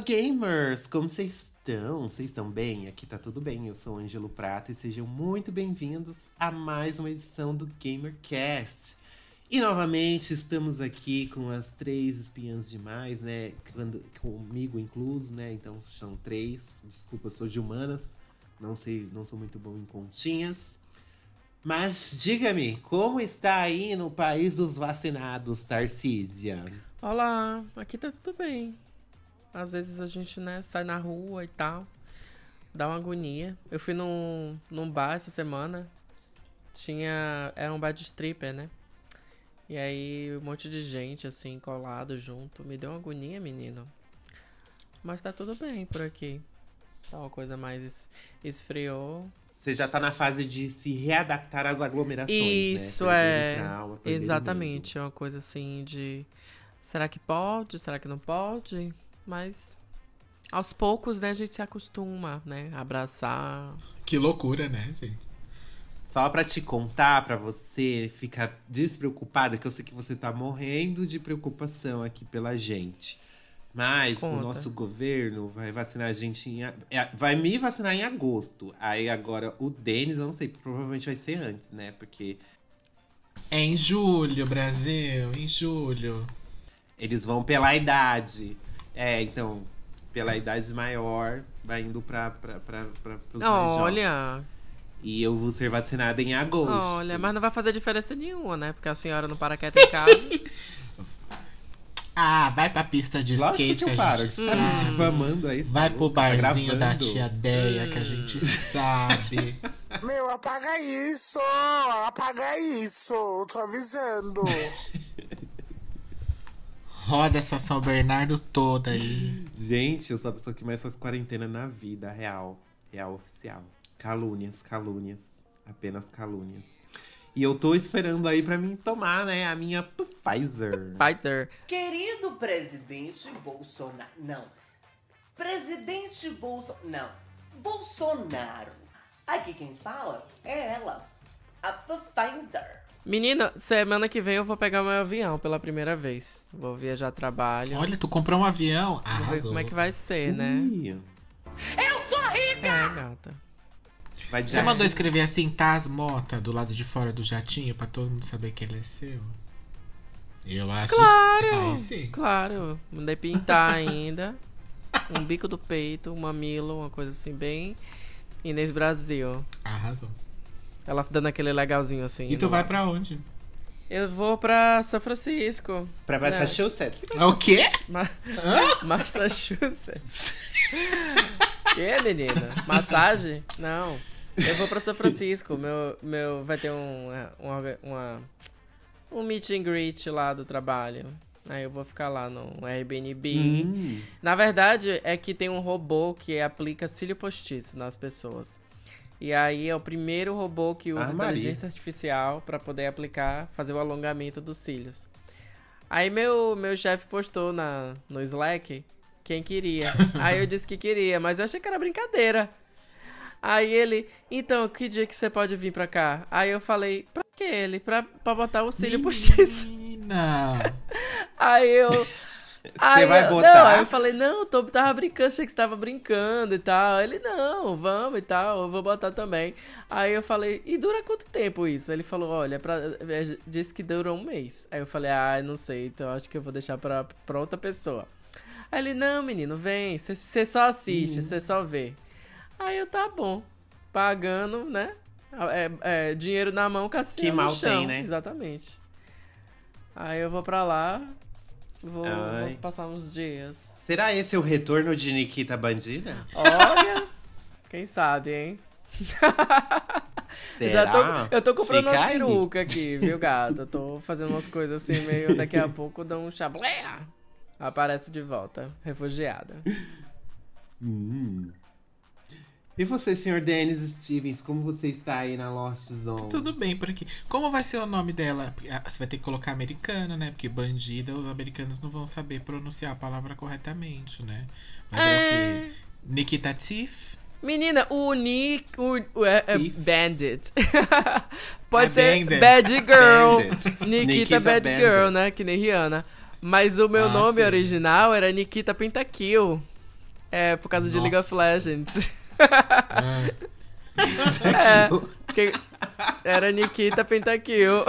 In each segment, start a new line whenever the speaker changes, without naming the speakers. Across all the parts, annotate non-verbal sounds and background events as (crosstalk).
gamers! Como vocês estão? Vocês estão bem? Aqui tá tudo bem. Eu sou Ângelo Prata e sejam muito bem-vindos a mais uma edição do GamerCast. E novamente estamos aqui com as três espiãs demais, né? Quando, comigo incluso, né? Então são três. Desculpa, eu sou de humanas. Não sei, não sou muito bom em continhas. Mas diga-me, como está aí no país dos vacinados, Tarcísia?
Olá, aqui tá tudo bem. Às vezes a gente, né, sai na rua e tal. Dá uma agonia. Eu fui num, num bar essa semana. Tinha. Era um bar de stripper, né? E aí um monte de gente, assim, colado junto. Me deu uma agonia, menino. Mas tá tudo bem por aqui. Tá uma coisa mais es- esfriou.
Você já tá na fase de se readaptar às aglomerações,
Isso,
né?
É. Exatamente. É uma coisa assim de. Será que pode? Será que não pode? Mas. Aos poucos, né, a gente se acostuma, né? Abraçar.
Que loucura, né, gente?
Só pra te contar, pra você ficar despreocupada, que eu sei que você tá morrendo de preocupação aqui pela gente. Mas
Conta.
o nosso governo vai vacinar a gente em. é, Vai me vacinar em agosto. Aí agora o Denis, eu não sei, provavelmente vai ser antes, né? Porque
É em julho, Brasil, em julho.
eles vão pela idade. É, então, pela idade maior, vai indo pra, pra, pra, pra, pros mais jovens.
Olha,
E eu vou ser vacinada em agosto.
olha, mas não vai fazer diferença nenhuma, né? Porque a senhora não para quieta em casa. (laughs)
Ah, vai pra pista de
Lógico
skate
que eu
a
paro.
gente
Você tá me
sabe.
difamando aí.
Vai
tá
pro?
Tá
barzinho da
gravando?
tia Deia que a
Hum.
gente sabe. (laughs)
Meu, apaga isso! Apaga isso! Tô avisando. (laughs)
Roda essa São Bernardo toda aí.
Gente, eu sou a pessoa que mais faz quarentena na vida, real. Real oficial. Calúnias, calúnias. Apenas calúnias. E eu tô esperando aí pra mim tomar, né, a minha Pfizer.
Fighter.
Querido presidente Bolsonaro. Não. Presidente Bolsonaro. Não. Bolsonaro. Aqui quem fala é ela. A Pfizer.
Menina, semana que vem eu vou pegar meu avião pela primeira vez. Vou viajar a trabalho.
Olha, tu comprou um avião.
Vou ver como é que vai ser, né?
Ih,
É, gata.
vai de
Você mandou escrever assim, Taz Mota, do lado de fora do jatinho, pra todo mundo saber que ele é seu? Eu acho.
Claro!
Aí sim.
Claro, mandei pintar ainda. (laughs) Um bico do peito, um mamilo, uma coisa assim, bem Inês Brasil.
Arrasou.
Ela dando aquele legalzinho assim.
E tu
no-
vai pra onde?
Eu vou pra São Francisco.
Pra Massachusetts.
É o quê?
Ma (laughs) Massachusetts. (laughs) que, menina? Massagem? Não. Eu vou pra São Francisco. Meu, meu, vai ter um, uma, uma, um meet and greet lá do trabalho. Aí eu vou ficar lá no Airbnb.
Hum.
Na verdade, é que tem um robô que aplica cílio postiço nas pessoas. E aí é o primeiro robô que usa
Ah,
inteligência artificial pra poder aplicar, fazer o alongamento dos cílios. Aí meu, meu chefe postou na, no Slack quem queria. (laughs) aí eu disse que queria, mas eu achei que era brincadeira. Aí ele, então, que dia que você pode vir pra cá? Aí eu falei, pra que ele? Pra, pra botar o cílio postiço.
Menina. (laughs)
Aí eu. Aí
vai
eu,
botar?
Não, aí eu falei, não, tô, tava brincando, achei que você tava brincando e tal. Ele, não, vamos e tal, eu vou botar também. Aí eu falei, e dura quanto tempo isso? Ele falou, olha, pra, é, disse que dura um mês. Aí eu falei, ah, não sei, então acho que eu vou deixar pra, pra outra pessoa. Aí ele, não, menino, vem, você só assiste, você só vê. Aí eu, tá bom, pagando, né? É, é, dinheiro na mão, Cassiano
Que mal
chão.
tem, né?
Exatamente. Aí eu vou pra lá, vou, vou passar uns dias.
Será esse o retorno de Nikita Bandida?
Olha, quem sabe, hein? (laughs) Já
Será?
tô, eu tô comprando
Fica
umas perucas aqui, viu, (laughs) gata? Tô fazendo umas coisas assim, meio daqui a pouco dá um chablé. Aparece de volta, refugiada.
Hum. E você, senhor Dennis Stevens, como você está aí na Lost Zone?
Tudo bem por aqui. Como vai ser o nome dela? Ah, Você vai ter que colocar americana, né? Porque bandida, os americanos não vão saber pronunciar a palavra corretamente, né? Mas é o quê? Nikita Tiff?
Menina, o Nick. O, o- é, é. Bandit. (laughs) Pode
Ah,
ser
Bandit.
Bad (laughs) Girl.
Bandit.
Nikita,
Nikita
Bad
Bandit.
Girl, né? Que nem Rihanna. Mas o meu
Ah,
nome
sim.
original era Nikita Pentakill. É, por causa de League of
Nossa.
Legends. (laughs) É, era Nikita Pentakill.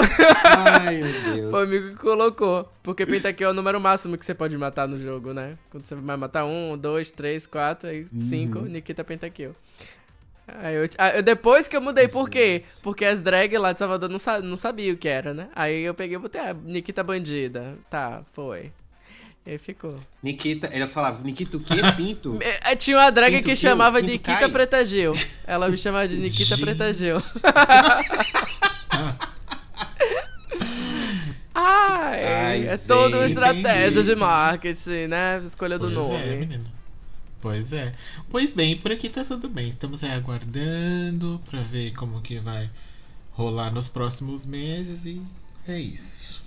Ai, meu Deus.
Foi o amigo que colocou. Porque Pentakill é o número máximo que você pode matar no jogo, né? Quando você vai matar um, dois, três, quatro, aí cinco, Nikita Pentakill. Aí eu, ah, eu- depois que eu mudei, por quê? Porque as drag lá de Salvador não, sa não sabia o que era, né? Aí eu peguei e botei, ah, Nikita Bandida. Tá, foi. E aí ficou.
Nikita, elas falavam, Nikita o quê? (laughs) Pinto?
Eh, Tinha uma drag
Pinto
que chamava
Pinto
Nikita
Kai?
Preta Gil. Ela me chamava de Nikita. Preta Gil. (laughs) Ai,
Ai,
é toda uma estratégia de marketing, né? Escolha do
pois
nome.
é, menino. Pois é. Pois bem, por aqui tá tudo bem. Estamos aí aguardando pra ver como que vai rolar nos próximos meses e é isso.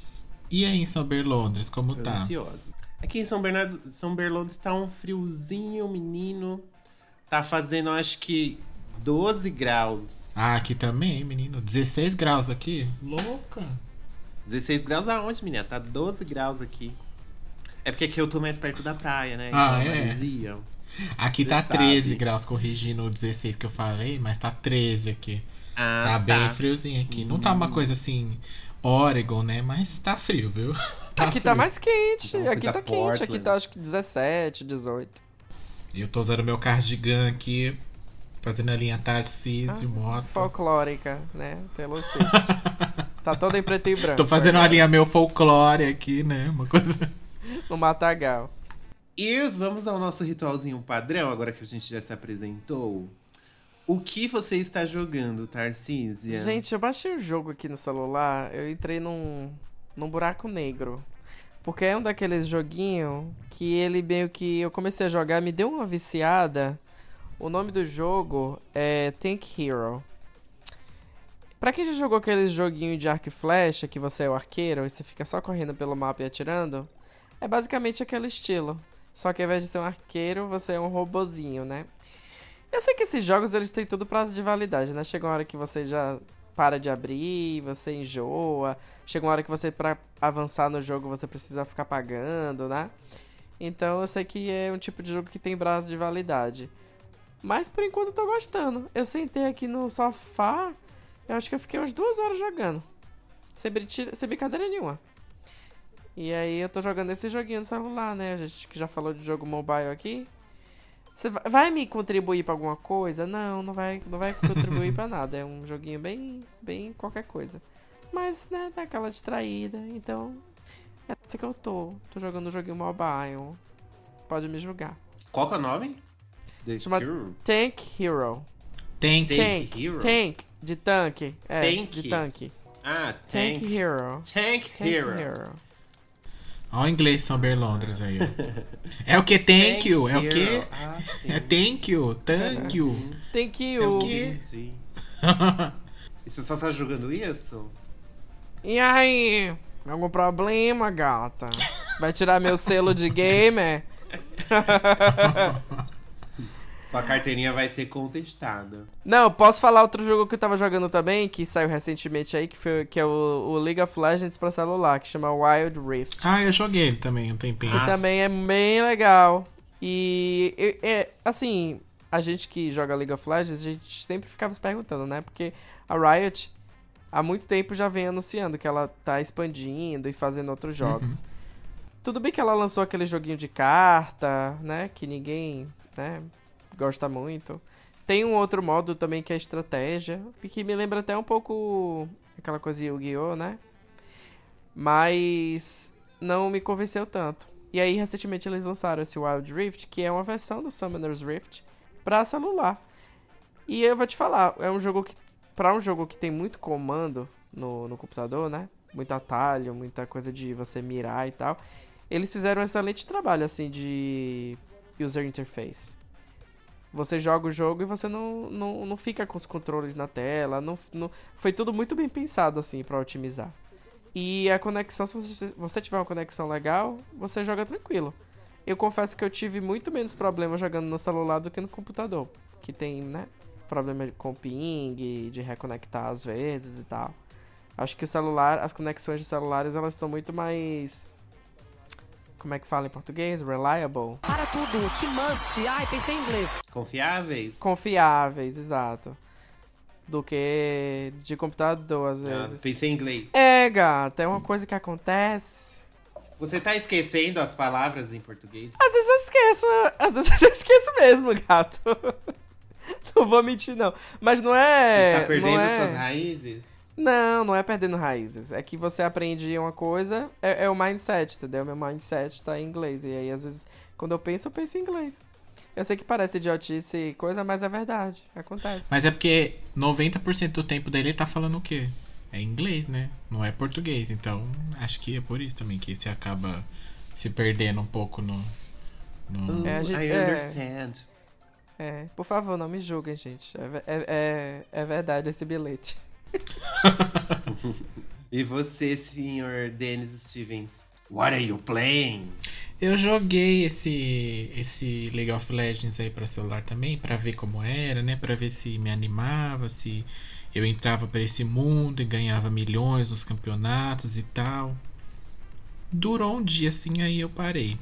E aí em São Berlondres, como tá?
Ansiosa. Aqui em São Bernardo, São Berlando está um friozinho, menino. Tá fazendo, acho que 12 graus.
Ah, aqui também, menino. 16 graus aqui. Louca.
16 graus aonde, menina? Tá 12 graus aqui. É porque aqui eu tô mais perto da praia, né?
Ah,
Então,
é?
maresia.
Aqui
Você
tá
sabe.
13 graus, corrigindo o 16 que eu falei, mas tá 13 aqui.
Ah,
Tá bem
tá.
friozinho aqui. Não tá uma coisa assim, Oregon, né? Mas tá frio, viu? (laughs) Tá
aqui tá mais quente.
Uma
Aqui tá quente. Aqui
Portland.
tá acho que 17, 18.
E eu tô usando meu cardigan aqui, fazendo a linha Tarcísio, moto.
Folclórica, né? Taylor Swift. (laughs) tá toda em preto e branco.
Tô fazendo uma
verdade.
linha meu folclore aqui, né? Uma coisa.
No Matagal.
E vamos ao nosso ritualzinho padrão, agora que a gente já se apresentou. O que você está jogando, Tarcísia?
Gente, eu baixei um jogo aqui no celular, eu entrei num, num buraco negro. Porque é um daqueles joguinhos que ele meio que eu comecei a jogar, me deu uma viciada. O nome do jogo é Tank Hero. Pra quem já jogou aqueles joguinho de arco e flecha, que você é o arqueiro e você fica só correndo pelo mapa e atirando, é basicamente aquele estilo. Só que ao invés de ser um arqueiro, você é um robozinho, né? Eu sei que esses jogos eles têm tudo prazo de validade, né? Chega uma hora que você já para de abrir, você enjoa. Chega uma hora que você, pra avançar no jogo, você precisa ficar pagando, né? Então eu sei que é um tipo de jogo que tem prazo de validade. Mas por enquanto eu tô gostando. Eu sentei aqui no sofá, eu acho que eu fiquei umas duas horas jogando. Sem, sem brincadeira nenhuma. E aí eu tô jogando esse joguinho no celular, né? A gente que já falou de jogo mobile aqui. Você vai, me contribuir pra alguma coisa? Não, não vai, não vai contribuir pra nada. É um joguinho bem, bem qualquer coisa. Mas, né, dá aquela distraída. Então, é assim que eu tô. Tô jogando um joguinho mobile. Pode me julgar.
Qual que é o nome? The
Chama-
Cure?
Tank Hero.
Tank
Tank.
Hero?
Tank. De tanque. É,
Tank.
de tanque.
Ah,
Tank,
Tank.
Hero.
Tank,
Tank
Hero.
Hero.
Olha o inglês São Berlondres aí. É o que? Thank you. É o que?
Ah.
É thank you. Thank you. É o
you.
quê?
Entendi. E você só tá jogando isso?
E aí? Algum problema, gata? Vai tirar meu selo de gamer? (laughs)
Sua carteirinha vai ser contestada.
Não, posso falar outro jogo que eu tava jogando também, que saiu recentemente aí, que, foi, que é o, o League of Legends pra celular, que chama Wild Rift.
Ah, eu joguei ele também um tempinho.
Que
Ah,
também é bem legal. E, e- é, assim, a gente que joga League of Legends, a gente sempre ficava se perguntando, né? Porque a Riot há muito tempo já vem anunciando que ela tá expandindo e fazendo outros jogos. Tudo bem que ela lançou aquele joguinho de carta, né? Que ninguém, né, gosta muito. Tem um outro modo também que é estratégia, que me lembra até um pouco aquela coisa Yu-Gi-Oh, né? Mas não me convenceu tanto. E aí, recentemente, eles lançaram esse Wild Rift, que é uma versão do Summoner's Rift pra celular. E eu vou te falar, é um jogo que. Pra um jogo que tem muito comando no, no computador, né? Muito atalho, muita coisa de você mirar e tal. eles fizeram um excelente trabalho, assim, de user interface. Você joga o jogo e você não, não, não fica com os controles na tela. Não, não, foi tudo muito bem pensado, assim, para otimizar. E a conexão, se você, você tiver uma conexão legal, você joga tranquilo. Eu confesso que eu tive muito menos problema jogando no celular do que no computador. Que tem, né? Problema com ping, de reconectar às vezes e tal. Acho que o celular, as conexões de celulares, elas são muito mais. Como é que fala em português? Reliable.
Para tudo, que must. Ai, pensei em inglês.
Confiáveis?
Confiáveis, exato. Do que de computador, às
Ah,
vezes.
pensei em inglês.
É, gata, é uma coisa que acontece.
Você tá esquecendo as palavras em português?
Às vezes eu esqueço, às vezes eu esqueço mesmo, gato. (laughs) Não vou mentir, não. Mas não é.
Você tá perdendo
é...
suas raízes?
Não, não é perdendo raízes. É que você aprende uma coisa, é, é o mindset, entendeu? Meu mindset tá em inglês. E aí, às vezes, quando eu penso, eu penso em inglês. Eu sei que parece idiotice e coisa, mas é verdade. Acontece.
Mas é porque 90% do tempo dele ele tá falando o quê? É inglês, né? Não é português. Então, acho que é por isso também que você acaba se perdendo um pouco no. no...
É, a gente-
I
é.
understand.
É, por favor, não me julguem, gente. É, é, é, é verdade esse bilhete.
E você, senhor Dennis Stevens? What are you playing?
Eu joguei esse esse League of Legends aí pra celular também, pra ver como era, né? Pra ver se me animava, se eu entrava pra esse mundo e ganhava milhões nos campeonatos e tal. Durou um dia assim, aí eu parei.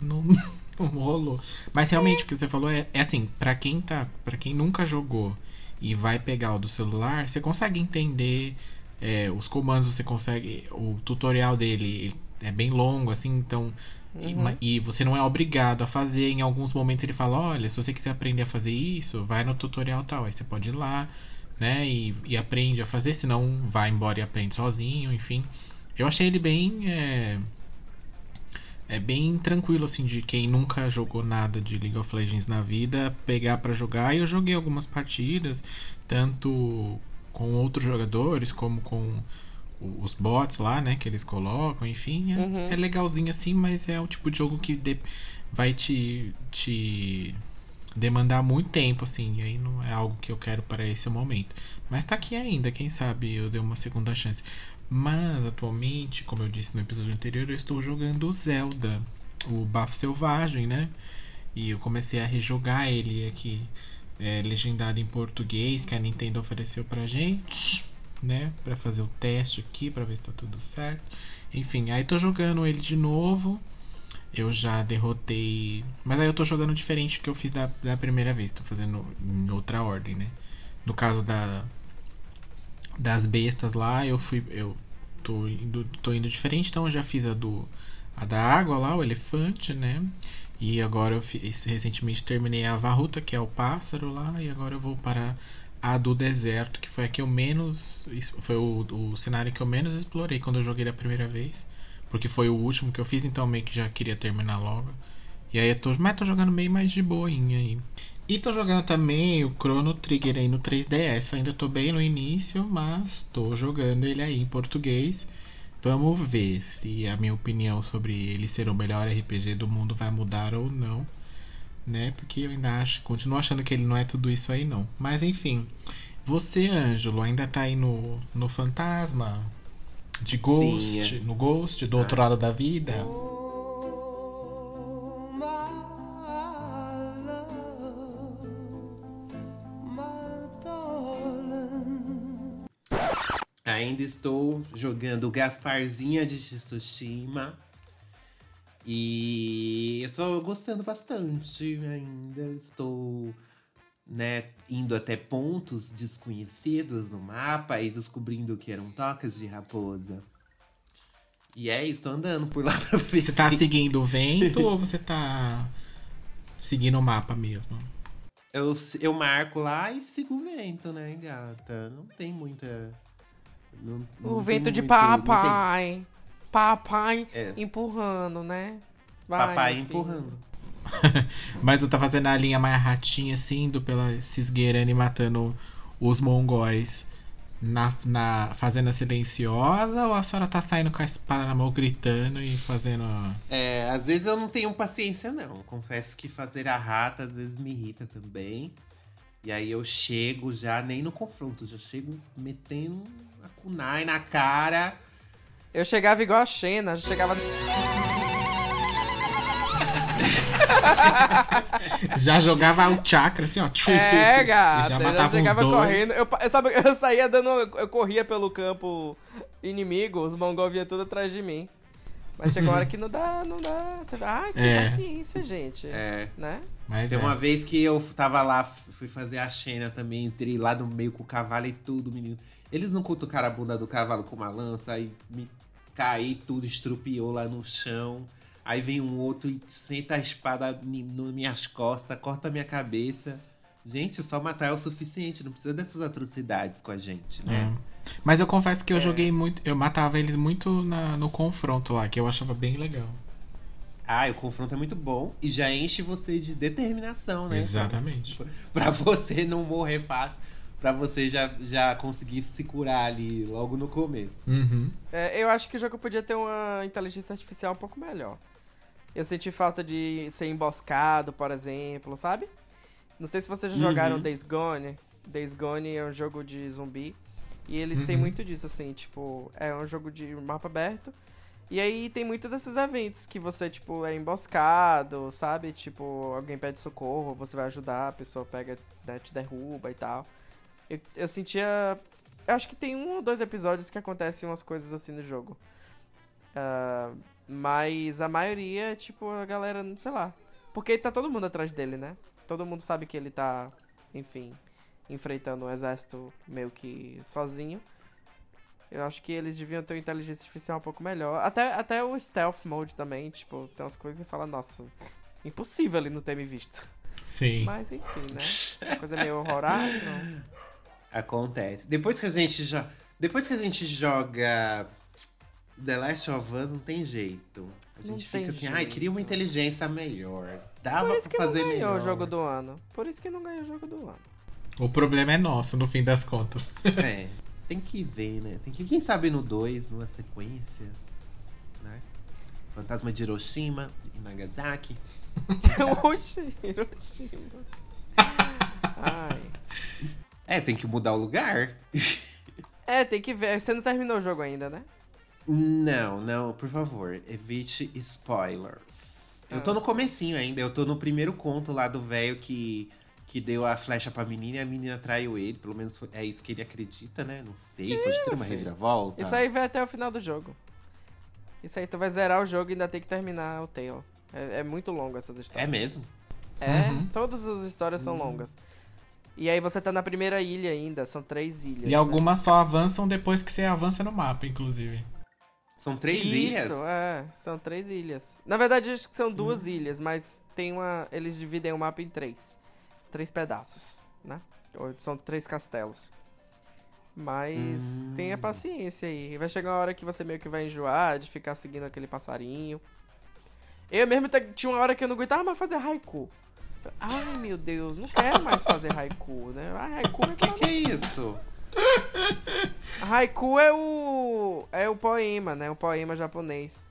Não, (laughs) não rolou. Mas realmente o que você falou é, é assim, pra quem tá, para quem nunca jogou e vai pegar o do celular, você consegue entender é, os comandos, você consegue. O tutorial dele ele é bem longo, assim, então. e-
Uhum.
E, você não é obrigado a fazer. Em alguns momentos ele fala: olha, se você quiser aprender a fazer isso, vai no tutorial tal. Aí você pode ir lá, né? E, e aprende a fazer, senão vai embora e aprende sozinho, enfim. Eu achei ele bem. É, é bem tranquilo, assim, de quem nunca jogou nada de League of Legends na vida, pegar pra jogar. E eu joguei algumas partidas, tanto com outros jogadores, como com os bots lá, né, que eles colocam, enfim. É,
Uhum.
é legalzinho assim, mas é o tipo de jogo que de- vai te, te demandar muito tempo, assim, e aí não é algo que eu quero para esse momento. Mas tá aqui ainda, quem sabe eu dei uma segunda chance. Mas atualmente, como eu disse no episódio anterior, eu estou jogando Zelda, o Bafo Selvagem, né? E eu comecei a rejogar ele aqui, é, legendado em português, que a Nintendo ofereceu pra gente, né? Pra fazer o teste aqui, pra ver se tá tudo certo. Enfim, aí tô jogando ele de novo. Eu já derrotei. Mas aí eu tô jogando diferente do que eu fiz da, da primeira vez. Tô fazendo em outra ordem, né? No caso da. Das bestas lá, eu fui. Eu tô indo, tô indo diferente, então eu já fiz a do. A da água lá, o elefante, né? E agora eu fiz, recentemente terminei a Varruta, que é o pássaro lá, e agora eu vou para a do deserto, que foi a que eu menos. Foi o, o cenário que eu menos explorei quando eu joguei da primeira vez. Porque foi o último que eu fiz, então meio que já queria terminar logo. E aí eu tô. Mas tô jogando meio mais de boinha aí. E tô jogando também o Chrono Trigger aí no 3DS. Ainda tô bem no início, mas tô jogando ele aí em português. Vamos ver se a minha opinião sobre ele ser o melhor RPG do mundo vai mudar ou não. Né? Porque eu ainda acho, continuo achando que ele não é tudo isso aí não. Mas enfim. Você, Ângelo, ainda tá aí no, no Fantasma? De Ghost?
Sim, é.
No Ghost? Do outro lado da vida?
Ainda estou jogando Gasparzinha de Tsushima. E eu estou gostando bastante ainda. Estou né, indo até pontos desconhecidos no mapa e descobrindo que eram tocas de raposa. E é isso, tô andando por lá (laughs) pra ver
Você tá
se-
seguindo o vento ou você tá seguindo o mapa mesmo?
eu, eu marco lá e sigo o vento, né, gata? Não tem muita. Não- não
O vento de
muito-
papai. Papai
É.
empurrando, né? Vai,
Papai
filho.
empurrando. (laughs)
Mas tu tá fazendo a linha mais ratinha, assim, indo pela cisgueirana e matando os mongóis na, na fazenda silenciosa ou a senhora tá saindo com a espada na mão gritando e fazendo.
É, às vezes eu não tenho paciência, não. Confesso que fazer a rata às vezes me irrita também. E aí eu chego já, nem no confronto, já chego metendo kunai na cara.
Eu chegava igual a Xena, já chegava. (laughs)
Já jogava o chakra assim, ó. tchu,
É, gata.
Já matava
já chegava correndo. Eu, sabe, eu saía dando. Eu corria pelo campo inimigo, os mongol vinham tudo atrás de mim. Mas chegou uma hora que não dá, não dá. Você tem
É.
paciência, gente.
É.
Né?
Mas
Tem
é.
uma vez que eu tava lá, fui fazer a Xena também, entrei lá no meio com o cavalo e tudo, menino. Eles não cutucaram a bunda do cavalo com uma lança, aí me caí tudo, estrupiou lá no chão. Aí vem um outro e senta a espada nas minhas costas, corta a minha cabeça. Gente, só matar é o suficiente, não precisa dessas atrocidades com a gente, né?
É. Mas eu confesso
É.
que eu joguei muito. Eu matava eles muito na- no confronto lá, que eu achava bem legal.
Ah, o confronto é muito bom e já enche você de determinação, né?
Exatamente.
Pra você não morrer fácil, pra você já, já conseguir se curar ali logo no começo.
Uhum.
É, eu acho que o jogo podia ter uma inteligência artificial um pouco melhor. Eu senti falta de ser emboscado, por exemplo, sabe? Não sei se vocês já
Uhum.
jogaram Days Gone. Days Gone é um jogo de zumbi. E eles têm
Uhum.
muito disso, assim, tipo, é um jogo de mapa aberto. E aí tem muito desses eventos que você, tipo, é emboscado, sabe? Tipo, alguém pede socorro, você vai ajudar, a pessoa pega, né, te derruba e tal. Eu, eu sentia. Eu acho que tem um ou dois episódios que acontecem umas coisas assim no jogo. Ah, mas a maioria tipo a galera, sei lá. Porque tá todo mundo atrás dele, né? Todo mundo sabe que ele tá, enfim, enfrentando um exército meio que sozinho. Eu acho que eles deviam ter uma inteligência artificial um pouco melhor. Até, até o stealth mode também, tipo, tem umas coisas que fala, nossa, impossível ele não ter me visto.
Sim.
Mas enfim, né? Coisa meio Horizon. (laughs)
Acontece. Depois que a gente já. Depois que a gente joga The Last of Us, não tem jeito. A
Não
gente
tem
fica assim, ai,
jeito.
queria uma inteligência melhor. Dava
Por isso que
pra
não
fazer
ganhou
melhor.
o jogo do ano. Por isso que não ganhou o jogo do ano.
O problema é nosso, no fim das contas.
É, tem que ver, né? Tem que, quem sabe no 2, numa sequência, né? Fantasma de Hiroshima e Nagasaki. (laughs)
Oxi, Hiroshima. Ai.
É, tem que mudar o lugar. (laughs)
É, tem que ver. Você não terminou o jogo ainda, né?
Não, não, por favor, evite spoilers. Eu tô
Ah.
no comecinho ainda, eu tô no primeiro conto lá do velho que, que deu a flecha pra menina e a menina traiu ele, pelo menos foi- é isso que ele acredita, né? Não sei, pode ter uma
filho.
reviravolta.
Isso aí vai até o final do jogo. Isso aí tu vai zerar o jogo e ainda tem que terminar o Tale. É, é muito longo essas
É
histórias.
mesmo?
É,
Uhum.
todas as histórias são longas. E aí você tá na primeira ilha ainda, são três ilhas.
E
né?
algumas só avançam depois que você avança no mapa, inclusive.
São três
Isso,
ilhas?
é, são três ilhas. Na verdade, acho que são
Hum.
duas ilhas, mas tem uma. Eles dividem o mapa em três. Três pedaços, né? Ou são três castelos. Mas
Hum.
tenha paciência aí. Vai chegar uma hora que você meio que vai enjoar de ficar seguindo aquele passarinho. Eu mesmo tinha uma hora que eu não aguentava mais fazer haiku. Ai meu Deus, não quero mais fazer haiku, né? Ai, haiku é
O que, que é isso?
Haiku é o é o poema, né? O poema japonês.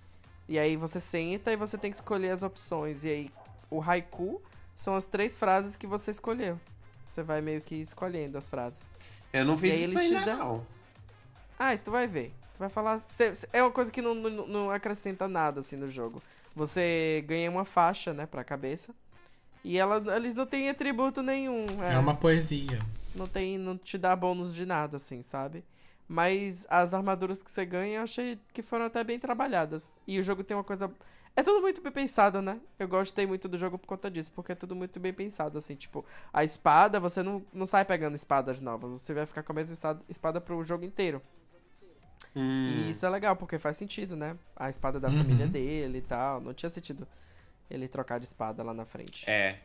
E aí você senta e você tem que escolher as opções. E aí o haiku são as três frases que você escolheu. Você vai meio que escolhendo as frases.
Eu não
E aí
isso
ele te
ainda,
dá-
não.
Ai, tu vai ver. Tu vai falar. é uma coisa que não, não, não acrescenta nada assim no jogo. Você ganha uma faixa, né, pra cabeça. E ela, eles não têm atributo nenhum.
É, uma poesia.
Não tem. Não te dá bônus de nada, assim, sabe? Mas as armaduras que você ganha eu achei que foram até bem trabalhadas. E o jogo tem uma coisa. É tudo muito bem pensado, né? Eu gostei muito do jogo por conta disso, porque é tudo muito bem pensado, assim, tipo, a espada, você não, não sai pegando espadas novas, você vai ficar com a mesma espada, espada pro jogo inteiro.
Hum,
E isso é legal, porque faz sentido, né? A espada da
Uhum.
família dele e tal. Não tinha sentido ele trocar de espada lá na frente.
É.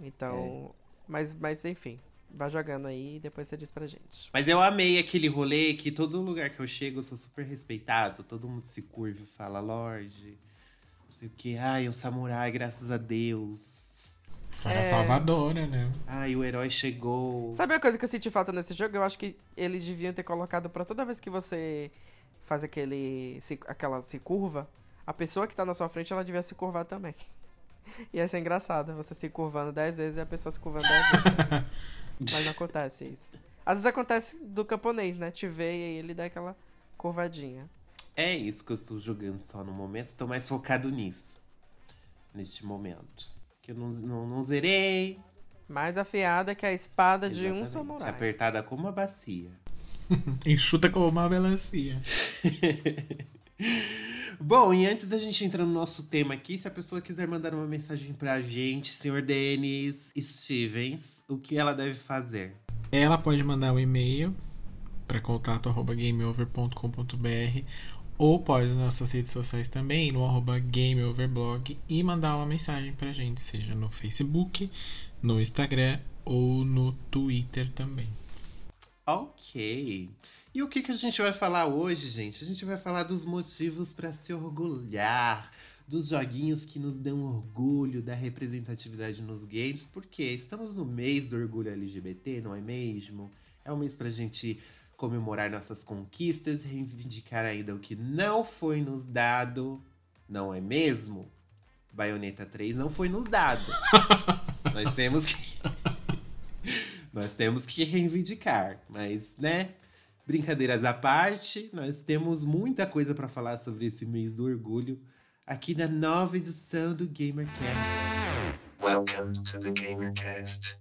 Então. Mas, mas enfim. Vai jogando aí e depois você diz pra gente.
Mas eu amei aquele rolê que todo lugar que eu chego eu sou super respeitado. Todo mundo se curva e fala, Lorde. Não sei o que. Ai, o samurai, graças a Deus.
Senhora
É.
Salvadora, né?
Ai, o herói chegou.
Sabe uma coisa que eu senti falta nesse jogo? Eu acho que eles deviam ter colocado pra toda vez que você faz aquele. se- aquela se curva, a pessoa que tá na sua frente ela devia se curvar também. (laughs) Ia ser engraçado você se curvando 10 vezes e a pessoa se curvando 10 vezes. (laughs) Mas não acontece isso. Às vezes acontece do camponês, né? Te vê e aí ele dá aquela curvadinha.
É isso que eu estou jogando só no momento. Estou mais focado nisso. Neste momento. Que eu não, não, não zerei.
Mais afiada que a espada de um
Exatamente.
samurai.
Apertada como uma bacia. (laughs)
Enxuta como uma melancia.
Bom, e antes da gente entrar no nosso tema aqui, se a pessoa quiser mandar uma mensagem pra gente, senhor Denis Stevens, o que ela deve fazer?
Ela pode mandar um e-mail para contato@gameover.com.br ou pode nas nossas redes sociais também, no arroba gameoverblog e mandar uma mensagem pra gente, seja no Facebook, no Instagram ou no Twitter também.
Ok. E o que, que a gente vai falar hoje, gente? A gente vai falar dos motivos para se orgulhar, dos joguinhos que nos dão orgulho da representatividade nos games, porque estamos no mês do orgulho LGBT, não é mesmo? É um mês pra gente comemorar nossas conquistas, reivindicar ainda o que não foi nos dado, não é mesmo? Bayonetta 3 não foi nos dado. (laughs) Nós temos que nós temos que reivindicar, mas, né? Brincadeiras à parte, nós temos muita coisa para falar sobre esse mês do orgulho aqui na nova edição do GamerCast.
Welcome to the GamerCast.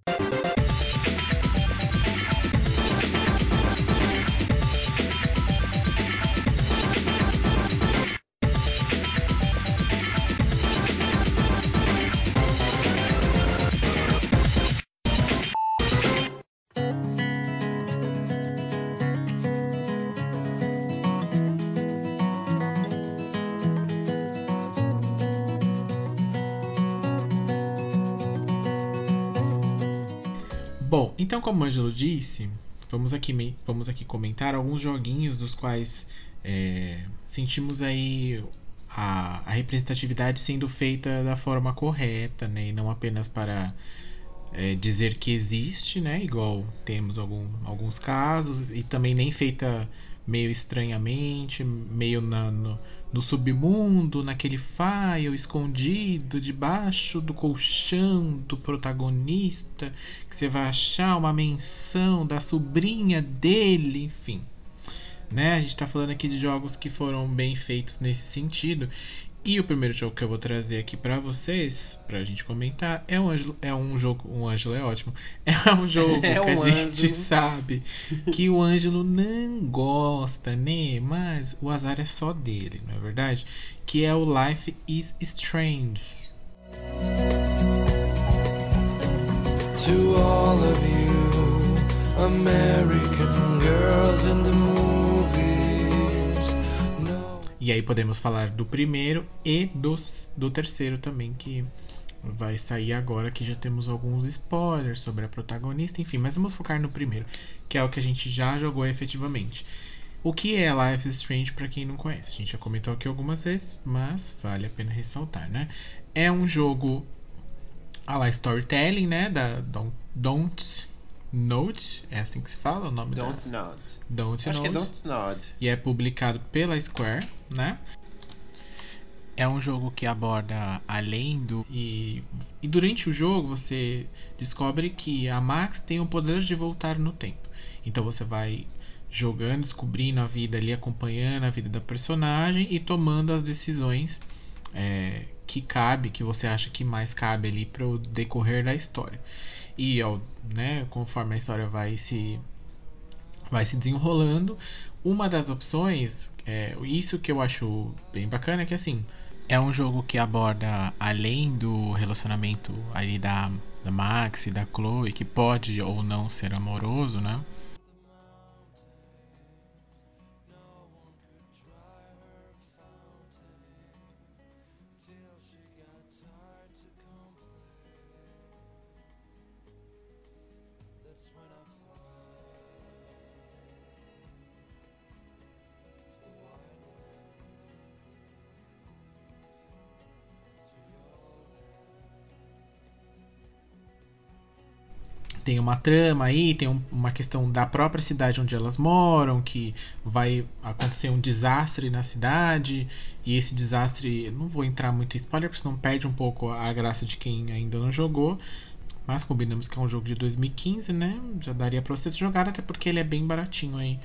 Então como o Ângelo disse, vamos aqui, vamos aqui comentar alguns joguinhos dos quais é, sentimos aí a, a representatividade sendo feita da forma correta, né? E não apenas para é, dizer que existe, né? Igual temos algum, alguns casos, e também nem feita meio estranhamente, meio na, no, no submundo, naquele file escondido debaixo do colchão do protagonista, que você vai achar uma menção da sobrinha dele, enfim. Né? A gente tá falando aqui de jogos que foram bem feitos nesse sentido. E o primeiro jogo que eu vou trazer aqui pra vocês, pra gente comentar, é um, Ângelo- é um jogo. Um Ângelo é ótimo. (laughs) É um jogo (laughs)
É
que a
um
gente
Ângelo.
sabe que o Ângelo não gosta, né? Mas o azar é só dele, não é verdade? Que é o Life is Strange.
To all of you, American girls in the movies.
E aí podemos falar do primeiro e dos, do terceiro também, que vai sair agora, que já temos alguns spoilers sobre a protagonista, enfim, mas vamos focar no primeiro, que é o que a gente já jogou efetivamente. O que é Life is Strange para quem não conhece? A gente já comentou aqui algumas vezes, mas vale a pena ressaltar, né? É um jogo a la storytelling, né? Da Don't Note, é assim que se fala o nome
Don't
da
Nod.
Don't
Acho que é
Note
Don't Nod.
e é publicado pela Square, né? É um jogo que aborda além do. E, e durante o jogo você descobre que a Max tem o poder de voltar no tempo. Então você vai jogando, descobrindo a vida ali, acompanhando a vida da personagem e tomando as decisões é, que cabe, que você acha que mais cabe ali para o decorrer da história. E ao, né, conforme a história vai se vai se desenrolando. Uma das opções, é, isso que eu acho bem bacana, é que assim, é um jogo que aborda além do relacionamento ali da, da Max e da Chloe, que pode ou não ser amoroso, né? Uma trama aí, tem um- uma questão da própria cidade onde elas moram, que vai acontecer um desastre na cidade, e esse desastre, não vou entrar muito em spoiler, porque senão perde um pouco a graça de quem ainda não jogou. Mas combinamos que é um jogo de 2015, né? Já daria pra você jogar, até porque ele é bem baratinho aí.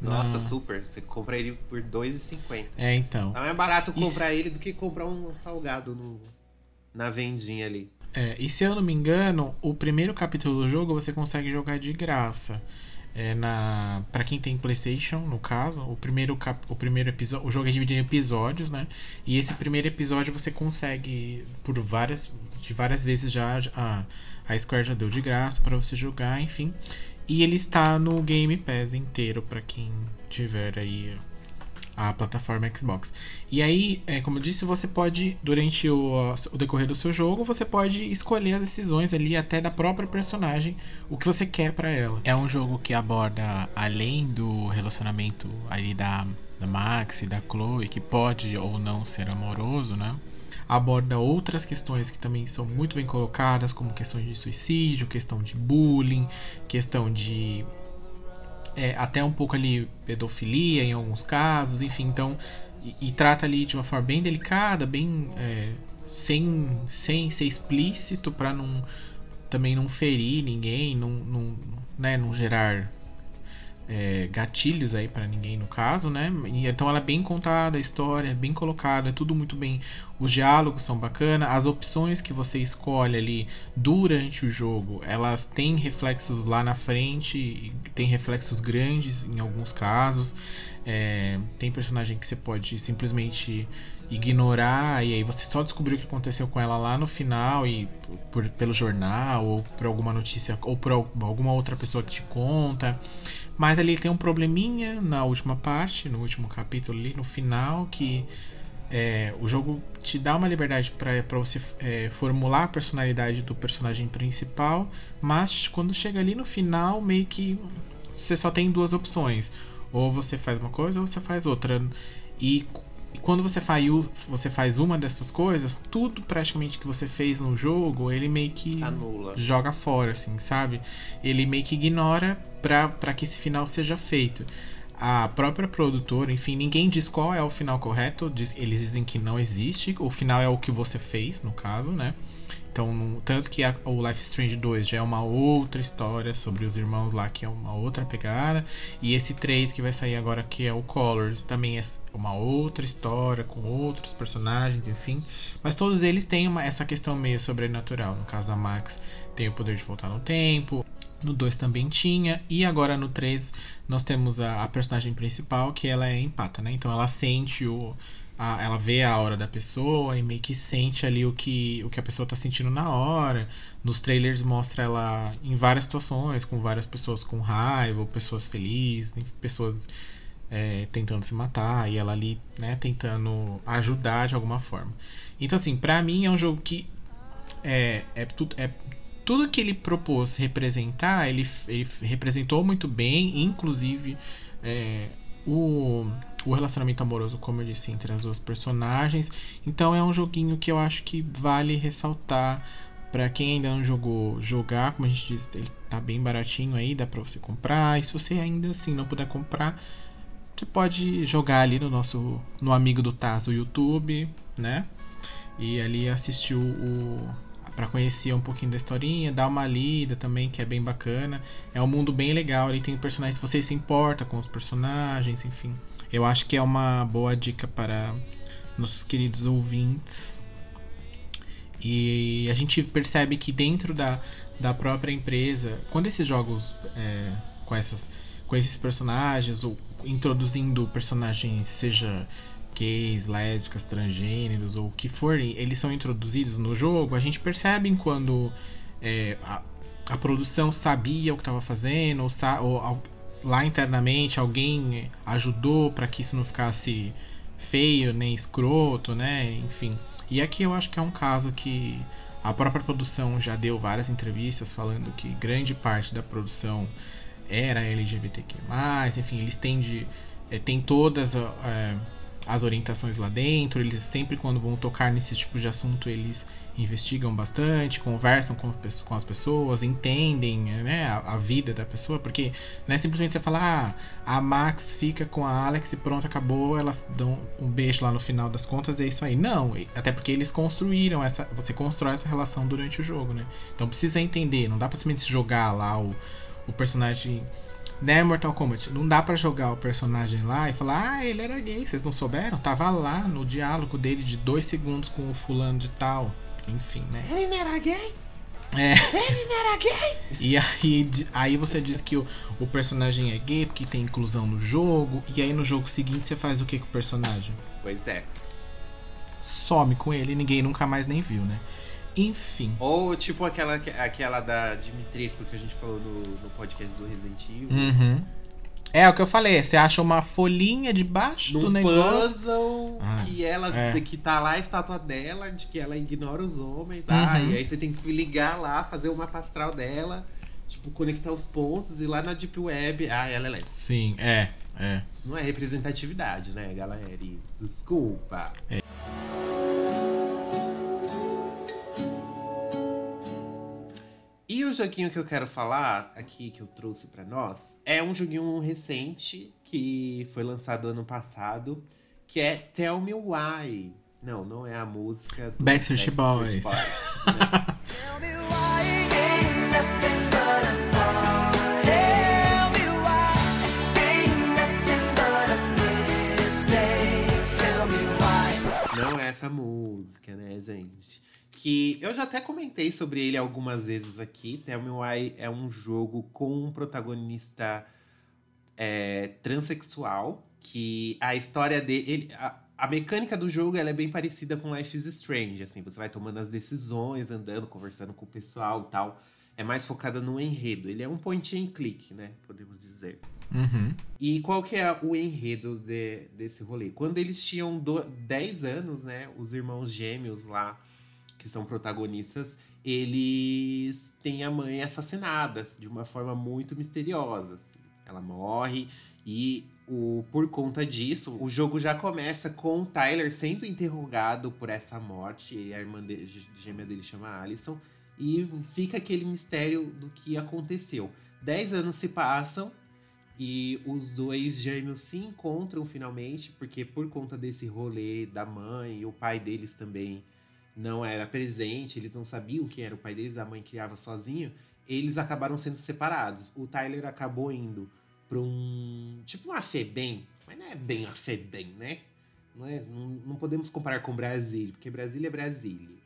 na-
Nossa, super. Você compra ele por R$ 2,50.
É, então.
Tá mais barato comprar
se-
ele do que comprar um salgado no, na vendinha ali.
É, e se eu não me engano, o primeiro capítulo do jogo você consegue jogar de graça. É na para quem tem PlayStation, no caso, o primeiro cap, o primeiro episódio, o jogo é dividido em episódios, né? E esse primeiro episódio você consegue por várias de várias vezes já a, a Square já deu de graça para você jogar, enfim. E ele está no Game Pass inteiro para quem tiver aí a plataforma Xbox. E aí, é, como eu disse, você pode, durante o, o decorrer do seu jogo, você pode escolher as decisões ali até da própria personagem, o que você quer pra ela. É um jogo que aborda, além do relacionamento ali da, da Max e da Chloe, que pode ou não ser amoroso, né? Aborda outras questões que também são muito bem colocadas, como questões de suicídio, questão de bullying, questão de é, até um pouco ali pedofilia em alguns casos, enfim, então e, e trata ali de uma forma bem delicada, bem é, sem, sem ser explícito para não também não ferir ninguém, não, não, né, não gerar é, gatilhos aí para ninguém no caso, né? E, então ela é bem contada, a história é bem colocada, é tudo muito bem. Os diálogos são bacanas, as opções que você escolhe ali durante o jogo, elas têm reflexos lá na frente, tem reflexos grandes em alguns casos. É, tem personagem que você pode simplesmente ignorar e aí você só descobriu o que aconteceu com ela lá no final e por, pelo jornal ou por alguma notícia ou por al- alguma outra pessoa que te conta. Mas ali tem um probleminha na última parte, no último capítulo ali, no final, que é, o jogo te dá uma liberdade para você é, formular a personalidade do personagem principal, mas quando chega ali no final, meio que você só tem duas opções. Ou você faz uma coisa ou você faz outra. E e quando você faz, você faz uma dessas coisas, tudo praticamente que você fez no jogo, ele meio que
Anula.
joga fora, assim, sabe? Ele meio que ignora pra, pra que esse final seja feito. A própria produtora, enfim, ninguém diz qual é o final correto, diz- eles dizem que não existe, o final é o que você fez, no caso, né? Então, tanto que a- o Life Strange 2 já é uma outra história sobre os irmãos lá, que é uma outra pegada. E esse 3 que vai sair agora, que é o Colors, também é uma outra história, com outros personagens, enfim. Mas todos eles têm uma- essa questão meio sobrenatural. No caso da Max, tem o poder de voltar no tempo. No 2 também tinha. E agora no 3 nós temos a, a personagem principal, que ela é empata, né? Então ela sente o. a- ela vê a aura da pessoa e meio que sente ali o que, o que a pessoa tá sentindo na hora. Nos trailers mostra ela em várias situações, com várias pessoas com raiva, ou pessoas felizes, pessoas é, tentando se matar, e ela ali, né, tentando ajudar de alguma forma. Então, assim, pra mim é um jogo que é, é, tudo, é tudo que ele propôs representar, ele, ele representou muito bem, inclusive é, o, o relacionamento amoroso, como eu disse, entre as duas personagens. Então é um joguinho que eu acho que vale ressaltar para quem ainda não jogou, jogar, como a gente disse, ele tá bem baratinho aí, dá para você comprar. E se você ainda assim não puder comprar, você pode jogar ali no nosso no amigo do Taz, o YouTube, né? E ali assistir o, o para conhecer um pouquinho da historinha, dar uma lida também, que é bem bacana. É um mundo bem legal, ali tem personagens, você se importa com os personagens, enfim. Eu acho que é uma boa dica para nossos queridos ouvintes. E a gente percebe que dentro da, da própria empresa, quando esses jogos é, com, essas, com esses personagens, ou introduzindo personagens, seja gays, lésbicas, transgêneros ou o que for, eles são introduzidos no jogo, a gente percebe quando é, a, a produção sabia o que estava fazendo, ou, ou lá internamente alguém ajudou para que isso não ficasse feio nem escroto, né? Enfim. E aqui eu acho que é um caso que a própria produção já deu várias entrevistas falando que grande parte da produção era LGBTQ+, enfim, eles têm de tem todas a- as orientações lá dentro. Eles sempre, quando vão tocar nesse tipo de assunto, eles investigam bastante, conversam com, com as pessoas, entendem né, a, a vida da pessoa, porque não é simplesmente você falar, ah, a Max fica com a Alex e pronto, acabou, elas dão um beijo lá no final das contas, é isso aí. Não, e- até porque eles construíram essa. Você constrói essa relação durante o jogo, né? Então precisa entender, não dá pra simplesmente jogar lá o, o personagem. Né, Mortal Kombat? Não dá pra jogar o personagem lá e falar, ah, ele era gay, vocês não souberam? Tava lá no diálogo dele de dois segundos com o fulano de tal. Enfim, né?
Ele não era gay?
É.
Ele não era gay?
E aí, aí você diz que o, o personagem é gay porque tem inclusão no jogo. E aí no jogo seguinte você faz o que com o personagem?
Pois é.
Some com ele e ninguém nunca mais nem viu, né? Enfim.
Ou tipo aquela, aquela da Dimitrescu que a gente falou no, no podcast do Resident Evil.
Uhum. É o que eu falei, você acha uma folhinha debaixo do
Num
negócio.
puzzle
Ah,
que ela
é.
que tá lá a estátua dela, de que ela ignora os homens.
Uhum.
Ah, e aí você tem que ligar lá, fazer o mapa astral dela, tipo, conectar os pontos e lá na Deep Web. Ah, ela é lésbica.
Sim, é, é.
Não é representatividade, né, galera? E Desculpa. E joguinho que eu quero falar aqui, que eu trouxe pra nós, é um joguinho recente que foi lançado ano passado, que é Tell Me Why. Não, não é a música do
Backstreet Boys.
né? (laughs) Não é essa música, né, gente? Que eu já até comentei sobre ele algumas vezes aqui. Tell Me Why é um jogo com um protagonista é, transexual. Que a história dele. ele- a, a mecânica do jogo ela é bem parecida com Life is Strange. Assim, você vai tomando as decisões, andando, conversando com o pessoal e tal. É mais focada no enredo. Ele é um point and click, né? Podemos dizer.
Uhum.
E qual que é o enredo de- desse rolê? Quando eles tinham do- 10 anos, né? Os irmãos gêmeos lá, que são protagonistas, eles têm a mãe assassinada de uma forma muito misteriosa. assim. Ela morre e o, por conta disso, o jogo já começa com o Tyler sendo interrogado por essa morte. E a irmã de, gêmea dele chama Alison. E fica aquele mistério do que aconteceu. Dez anos se passam e os dois gêmeos se encontram finalmente, porque por conta desse rolê da mãe o pai deles também não era presente, eles não sabiam quem era o pai deles, a mãe criava sozinho, eles acabaram sendo separados. O Tyler acabou indo para um. tipo uma FEBEM, mas não é bem uma FEBEM, né? Não, é, não, não podemos comparar com Brasília, porque Brasília é Brasília.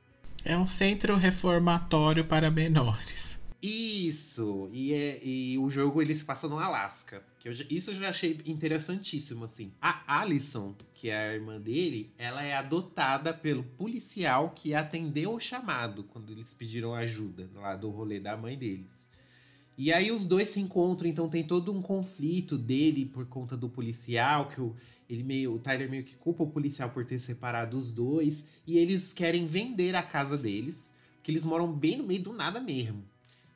É um centro reformatório para menores.
Isso! E, é, e o jogo ele se passa no Alasca. Que eu isso eu já achei interessantíssimo, assim. A Alison, que é a irmã dele, ela é adotada pelo policial que atendeu o chamado quando eles pediram ajuda lá do rolê da mãe deles. E aí os dois se encontram, então tem todo um conflito dele por conta do policial, que o, ele meio, o Tyler meio que culpa o policial por ter separado os dois, e eles querem vender a casa deles, porque eles moram bem no meio do nada mesmo.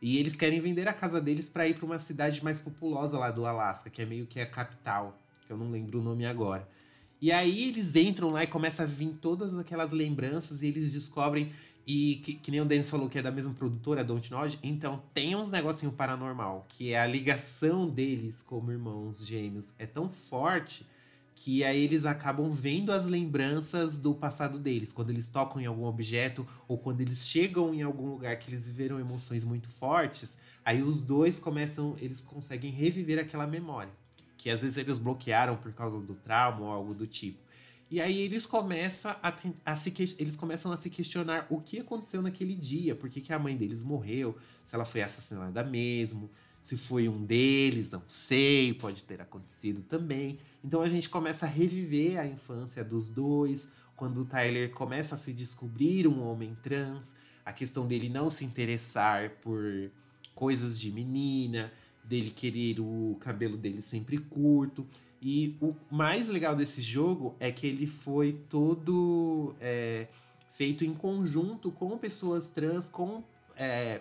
E eles querem vender a casa deles para ir para uma cidade mais populosa lá do Alasca, que é meio que a capital, que eu não lembro o nome agora. E aí eles entram lá e começam a vir todas aquelas lembranças e eles descobrem e que, que nem o Dennis falou que é da mesma produtora, Dontnod, então tem uns negocinho paranormal, que é a ligação deles como irmãos gêmeos é tão forte que aí eles acabam vendo as lembranças do passado deles, quando eles tocam em algum objeto ou quando eles chegam em algum lugar que eles viveram emoções muito fortes, aí os dois começam, eles conseguem reviver aquela memória, que às vezes eles bloquearam por causa do trauma ou algo do tipo. E aí eles começam a, a se eles começam a se questionar o que aconteceu naquele dia, por que, que a mãe deles morreu, se ela foi assassinada mesmo, se foi um deles, não sei, pode ter acontecido também. Então a gente começa a reviver a infância dos dois, quando o Tyler começa a se descobrir um homem trans, a questão dele não se interessar por coisas de menina, dele querer o cabelo dele sempre curto. E o mais legal desse jogo é que ele foi todo é, feito em conjunto com pessoas trans, com é,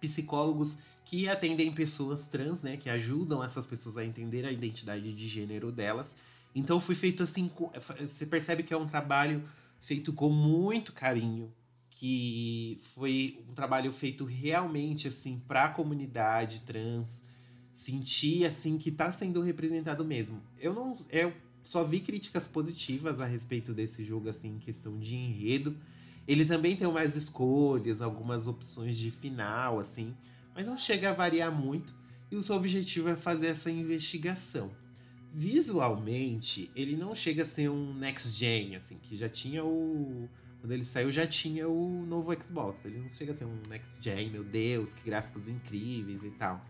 psicólogos que atendem pessoas trans, né? Que ajudam essas pessoas a entender a identidade de gênero delas. Então foi feito assim, você percebe que é um trabalho feito com muito carinho, que foi um trabalho feito realmente assim para a comunidade trans sentir assim que tá sendo representado mesmo. Eu não eu só vi críticas positivas a respeito desse jogo assim em questão de enredo. Ele também tem umas escolhas, algumas opções de final assim, mas não chega a variar muito e o seu objetivo é fazer essa investigação. Visualmente, ele não chega a ser um next gen assim, que já tinha o quando ele saiu já tinha o novo Xbox. Ele não chega a ser um next gen, meu Deus, que gráficos incríveis e tal.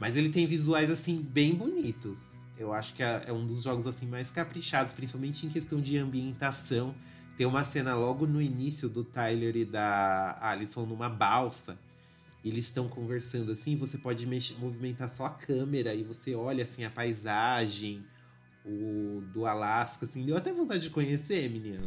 Mas ele tem visuais assim bem bonitos. Eu acho que é é um dos jogos assim mais caprichados, principalmente em questão de ambientação. Tem uma cena logo no início do Tyler e da Alison numa balsa. Eles estão conversando assim, você pode mexer, movimentar só a câmera e você olha assim a paisagem, o do Alasca, assim, deu até vontade de conhecer, menina.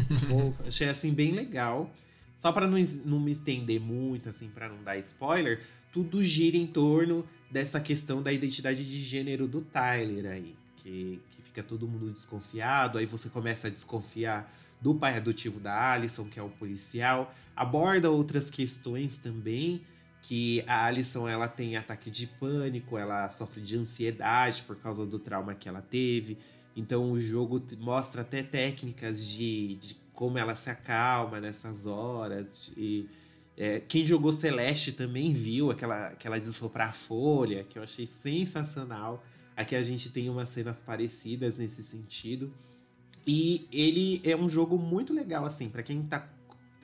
(laughs) Achei assim bem legal. Só pra não, não me estender muito, assim, pra não dar spoiler, tudo gira em torno dessa questão da identidade de gênero do Tyler aí. Que, que fica todo mundo desconfiado, aí você começa a desconfiar do pai adotivo da Alison, que é o policial. Aborda outras questões também, que a Alison ela tem ataque de pânico, ela sofre de ansiedade por causa do trauma que ela teve. Então o jogo mostra até técnicas de, de como ela se acalma nessas horas. E, é, quem jogou Celeste também viu aquela, aquela de soprar a folha, que eu achei sensacional. Aqui a gente tem umas cenas parecidas nesse sentido. E ele é um jogo muito legal, assim, para quem tá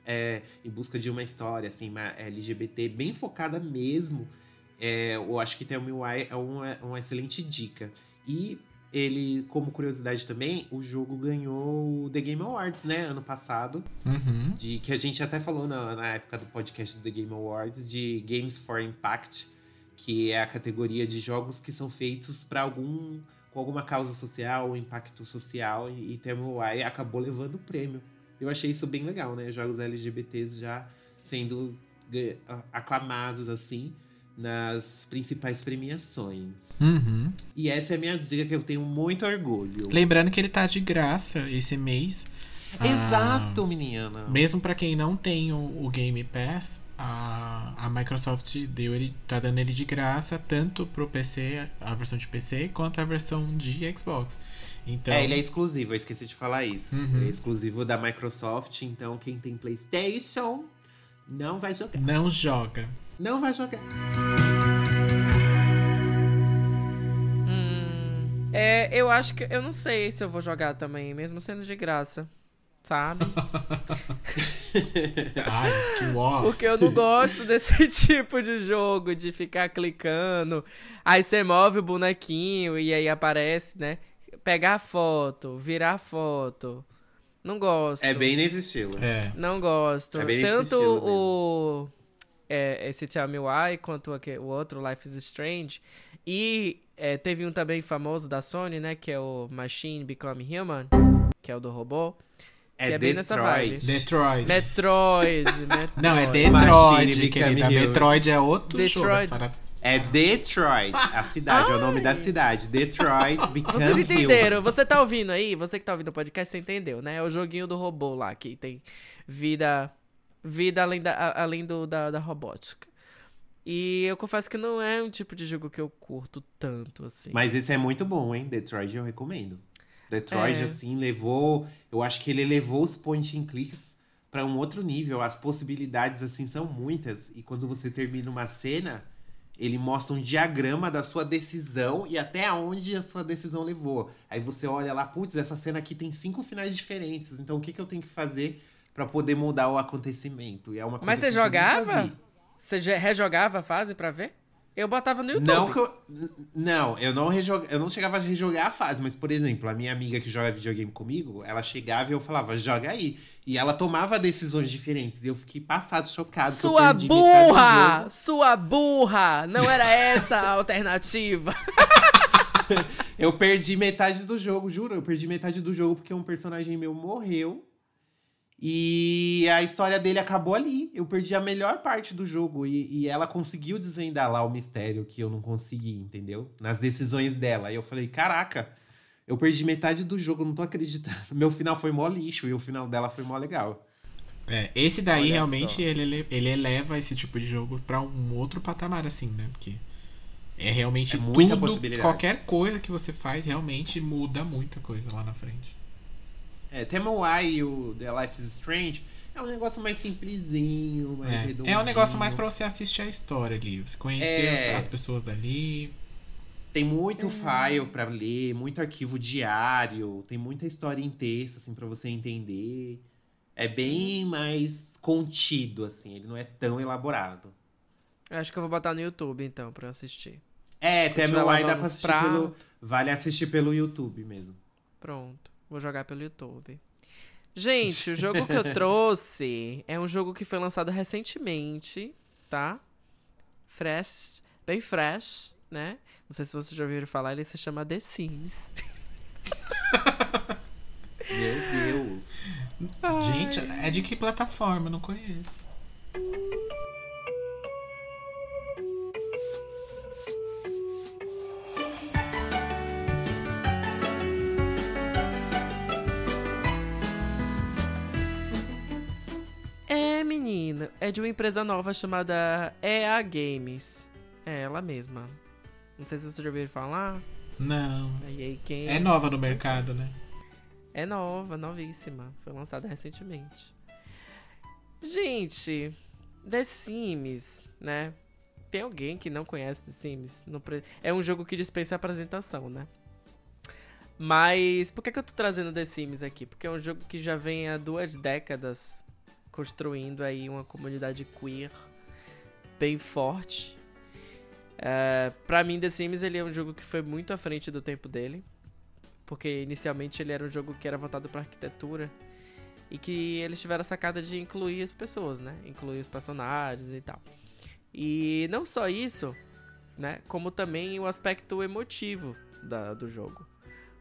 é, em busca de uma história, assim, uma LGBT bem focada mesmo. É, eu acho que Tell Me Why é uma, uma excelente dica. E ele, como curiosidade também, o jogo ganhou o The Game Awards, né? Ano passado.
Uhum.
De, que a gente até falou na, na época do podcast do The Game Awards, de Games for Impact, que é a categoria de jogos que são feitos para algum com alguma causa social, um impacto social, e, e Tell Me Why acabou levando o prêmio. Eu achei isso bem legal, né? Jogos LGBTs já sendo aclamados assim nas principais premiações.
Uhum.
E essa é a minha dica que eu tenho muito orgulho.
Lembrando que ele tá de graça esse mês. Ah,
Exato, menina.
Mesmo pra quem não tem o, o Game Pass, a, a Microsoft deu ele, tá dando ele de graça tanto pro PC, a versão de PC, quanto a versão de Xbox. Então,
É, ele é exclusivo, eu esqueci de falar isso.
Uhum.
Ele é exclusivo da Microsoft, então quem tem PlayStation não vai jogar.
não joga.
Não vai jogar.
Hum, é, eu acho que. Eu não sei se eu vou jogar também, mesmo sendo de graça. Sabe? (laughs)
Ai, que ó.
Porque eu não gosto desse (laughs) tipo de jogo, de ficar clicando. Aí você move o bonequinho e aí aparece, né? Pegar foto, virar foto. Não gosto.
É bem nesse estilo.
É.
Não gosto.
É bem nesse
Tanto
estilo
o. É, esse Tell Me Why quanto o outro, Life is Strange. E é, teve um também famoso da Sony, né? Que é o Machine Become Human, que é o do robô.
É,
é bem nessa vibe.
Detroit.
Metroid, (laughs) Metroid.
Não, é Detroit, querida. Metroid é outro jogo.
Detroit.
Sarah.
É Detroit, a cidade, é o nome da cidade. Detroit Become
Vocês entenderam? Você tá ouvindo aí? Você que tá ouvindo o podcast, você entendeu, né? É o joguinho do robô lá, que tem vida vida além da, além do, da, da robótica. E eu confesso que não é um tipo de jogo que eu curto tanto, assim.
Mas esse é muito bom, hein? Detroit eu recomendo. Detroit,
É.
assim, levou. Eu acho que ele levou os point and clicks pra um outro nível. As possibilidades, assim, são muitas. E quando você termina uma cena, ele mostra um diagrama da sua decisão e até aonde a sua decisão levou. Aí você olha lá, putz, essa cena aqui tem cinco finais diferentes. Então o que, que eu tenho que fazer pra poder mudar o acontecimento? E é uma
Mas você
assim,
jogava? Você rejogava a fase pra ver? Eu botava no YouTube.
Não, que eu, não, eu não, rejoga, eu não chegava a rejogar a fase, mas, por exemplo, a minha amiga que joga videogame comigo, ela chegava e eu falava, joga aí. E ela tomava decisões diferentes. E eu fiquei passado, chocado.
Sua burra! Sua burra! Não era essa a alternativa. (laughs)
Eu perdi metade do jogo, juro. Eu perdi metade do jogo porque um personagem meu morreu. E a história dele acabou ali. Eu perdi a melhor parte do jogo. E, e ela conseguiu desvendar lá o mistério que eu não consegui, entendeu? Nas decisões dela. E eu falei, caraca, Eu perdi metade do jogo, não tô acreditando. Meu final foi mó lixo e o final dela foi mó legal.
É, esse daí
Olha
realmente
só.
ele, ele, ele eleva esse tipo de jogo pra um outro patamar, assim, né? Porque é realmente
É muita
tudo,
possibilidade.
qualquer coisa que você faz realmente muda muita coisa lá na frente.
É, Temuai e o The Life is Strange é um negócio mais simplesinho, mais
É,
redondinho.
é um negócio mais pra você assistir a história ali, você conhecer
É.
as, as pessoas dali.
Tem muito file pra ler, muito arquivo diário, tem muita história em texto, assim, pra você entender. É bem mais contido, assim, ele não é tão elaborado.
Eu Acho que eu vou botar no YouTube, então, pra eu assistir.
É, Temuai dá pra assistir pelo. Vale assistir pelo YouTube mesmo.
Pronto. Vou jogar pelo YouTube. Gente, o jogo que eu (laughs) trouxe é um jogo que foi lançado recentemente, tá? Fresh, bem fresh, né? Não sei se vocês já ouviram falar, ele se chama The Sims. (laughs)
Meu Deus.
Gente, é de que plataforma? Eu não conheço.
Menina, é de uma empresa nova chamada EA Games. É ela mesma. Não sei se vocês já ouviram falar.
Não.
Games.
É nova no mercado, né?
É nova, novíssima. Foi lançada recentemente. Gente, The Sims, né? Tem alguém que não conhece The Sims? É um jogo que dispensa apresentação, né? Mas por que, que eu tô trazendo The Sims aqui? Porque é um jogo que já vem há duas décadas construindo aí uma comunidade queer bem forte. É, pra mim, The Sims ele é um jogo que foi muito à frente do tempo dele. Porque inicialmente ele era um jogo que era voltado pra arquitetura. E que eles tiveram a sacada de incluir as pessoas, né? Incluir os personagens e tal. E não só isso, né? Como também o aspecto emotivo da, do jogo.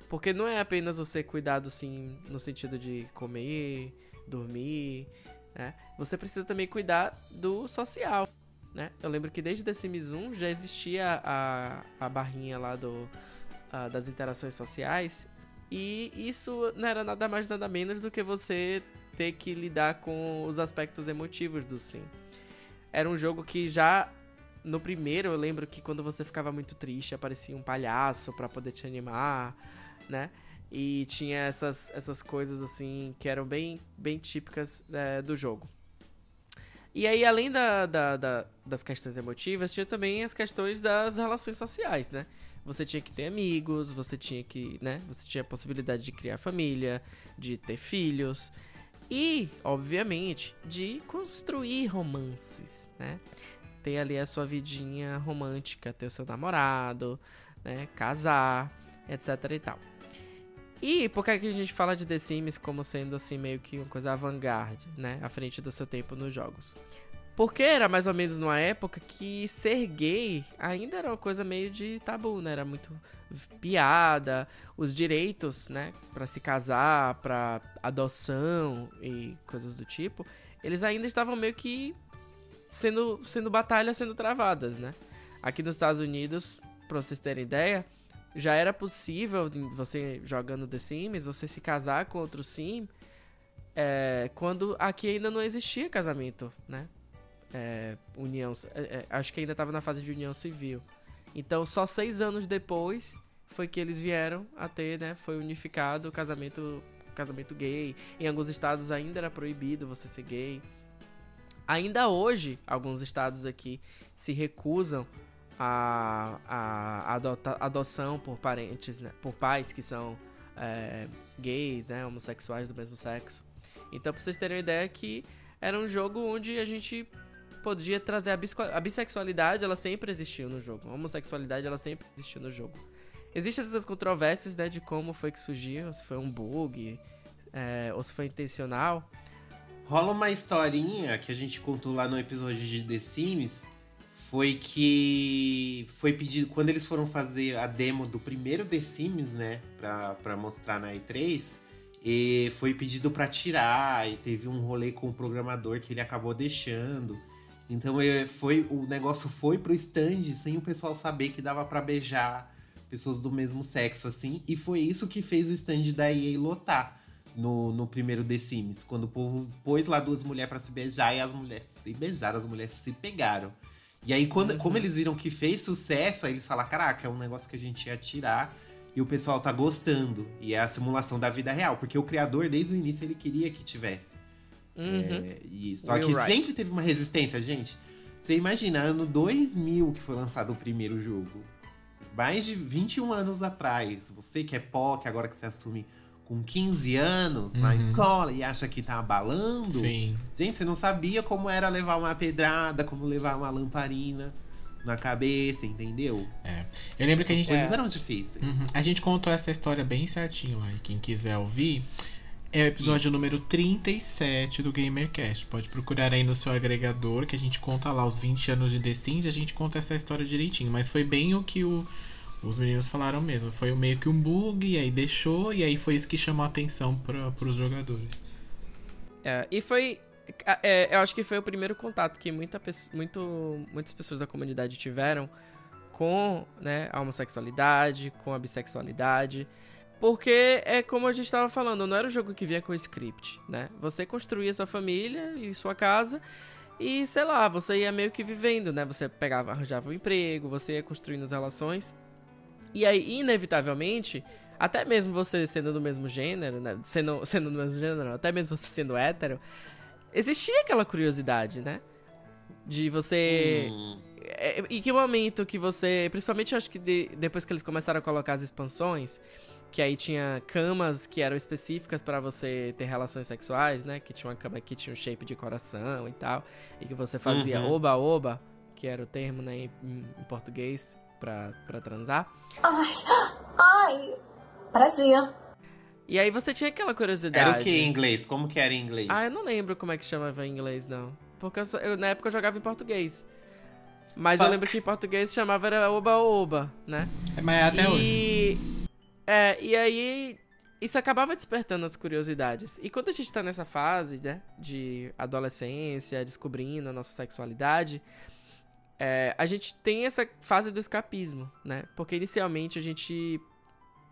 Porque não é apenas você cuidar do sim no sentido de comer, dormir, né? Você precisa também cuidar do social, né? Eu lembro que desde The Sims 1 já existia a, a barrinha lá do, das interações sociais. E isso não era nada mais nada menos do que você ter que lidar com os aspectos emotivos do sim. Era um jogo que já no primeiro eu lembro que quando você ficava muito triste aparecia um palhaço pra poder te animar, né? E tinha essas, essas coisas assim que eram bem, bem típicas eh, do jogo. E aí, além da, da- da- das questões emotivas, tinha também as questões das relações sociais, né? Você tinha que ter amigos, você tinha que, né? Você tinha a possibilidade de criar família, de ter filhos e, obviamente, de construir romances, né? Ter ali a sua vidinha romântica, ter o seu namorado, né? Casar, etc e tal. E por que é que a gente fala de The Sims como sendo assim meio que uma coisa avant-garde, né? À frente do seu tempo nos jogos? Porque era mais ou menos numa época que ser gay ainda era uma coisa meio de tabu, né? Era muito piada, os direitos, né, Pra se casar, pra adoção e coisas do tipo, eles ainda estavam meio que sendo sendo batalhas sendo travadas, né? Aqui nos Estados Unidos, pra vocês terem ideia, já era possível você jogando The Sims, você se casar com outro sim, é, quando aqui ainda não existia casamento, né? É, união, é, é, acho que ainda estava na fase de união civil. Então, só seis anos depois foi que eles vieram a ter, né? Foi unificado o casamento, casamento gay. Em alguns estados ainda era proibido você ser gay. Ainda hoje, alguns estados aqui se recusam a, a adota, adoção por parentes, né? por pais que são é, gays, né? homossexuais do mesmo sexo. Então, pra vocês terem uma ideia que era um jogo onde a gente podia trazer a, a bissexualidade, ela sempre existiu no jogo. A homossexualidade, ela sempre existiu no jogo. Existem essas controvérsias, né, de como foi que surgiu, se foi um bug, é, ou se foi intencional.
Rola uma historinha que a gente contou lá no episódio de The Sims. Foi que foi pedido. Quando eles foram fazer a demo do primeiro The Sims, né? Pra mostrar na E3. E foi pedido pra tirar. E teve um rolê com o programador que ele acabou deixando. Então é, foi, o negócio foi pro stand sem o pessoal saber que dava pra beijar pessoas do mesmo sexo, assim. E foi isso que fez o stand da EA lotar no, no primeiro The Sims. Quando o povo pôs lá duas mulheres pra se beijar e as mulheres se beijaram, as mulheres se pegaram. E aí, quando,
Uhum.
como eles viram que fez sucesso, aí eles falaram: caraca, é um negócio que a gente ia tirar e o pessoal tá gostando. E é a simulação da vida real, porque o criador, desde o início, ele queria que tivesse.
Uhum.
É, e, só
Will
que sempre teve uma resistência, gente. Você imagina, ano 2000 que foi lançado o primeiro jogo. Mais de 21 anos atrás. Você que é POC, agora que você assume com 15 anos na
Uhum.
escola e acha que tá abalando.
Sim.
Gente, você não sabia como era levar uma pedrada, como levar uma lamparina na cabeça, entendeu?
Eu lembro que a
Essas
gente.
coisas eram difíceis.
Uhum. A gente contou essa história bem certinho lá. E quem quiser ouvir, é o episódio número 37 do GamerCast. Pode procurar aí no seu agregador, que a gente conta lá os 20 anos de The Sims e a gente conta essa história direitinho. Mas foi bem o que o- os meninos falaram mesmo. Foi meio que um bug, e aí deixou, e aí foi isso que chamou a atenção para os jogadores.
É, e foi. é, eu acho que foi o primeiro contato que muita, muito, muitas pessoas da comunidade tiveram com né, a homossexualidade, com a bissexualidade. Porque é como a gente estava falando, não era um jogo que vinha com script, né? Você construía sua família e sua casa e, sei lá, você ia meio que vivendo, né? Você pegava, arranjava um emprego, você ia construindo as relações. E aí, inevitavelmente, até mesmo você sendo do mesmo gênero, né? Sendo, (laughs) sendo do mesmo gênero, até mesmo você sendo hétero, existia aquela curiosidade, né? De você.
Hum,
É, Em que momento que você. Principalmente acho que de- depois que eles começaram a colocar as expansões, que aí tinha camas que eram específicas pra você ter relações sexuais, né? Que tinha uma cama que tinha um shape de coração e tal. E que você fazia
Uhum.
oba-oba, que era o termo né, em, em português pra, pra transar.
Ai, prazer.
E aí você tinha aquela curiosidade.
Era o que em inglês? Como que era em inglês?
Ah, eu não lembro como é que chamava em inglês, não. Porque eu só- eu- na época eu jogava em português. Mas eu
Fuck.
lembro que em português chamava era oba-oba, né?
Mas é até
e...
hoje.
É, e aí isso acabava despertando as curiosidades. E quando a gente tá nessa fase, né, de adolescência, descobrindo a nossa sexualidade, é, a gente tem essa fase do escapismo, né? Porque inicialmente a gente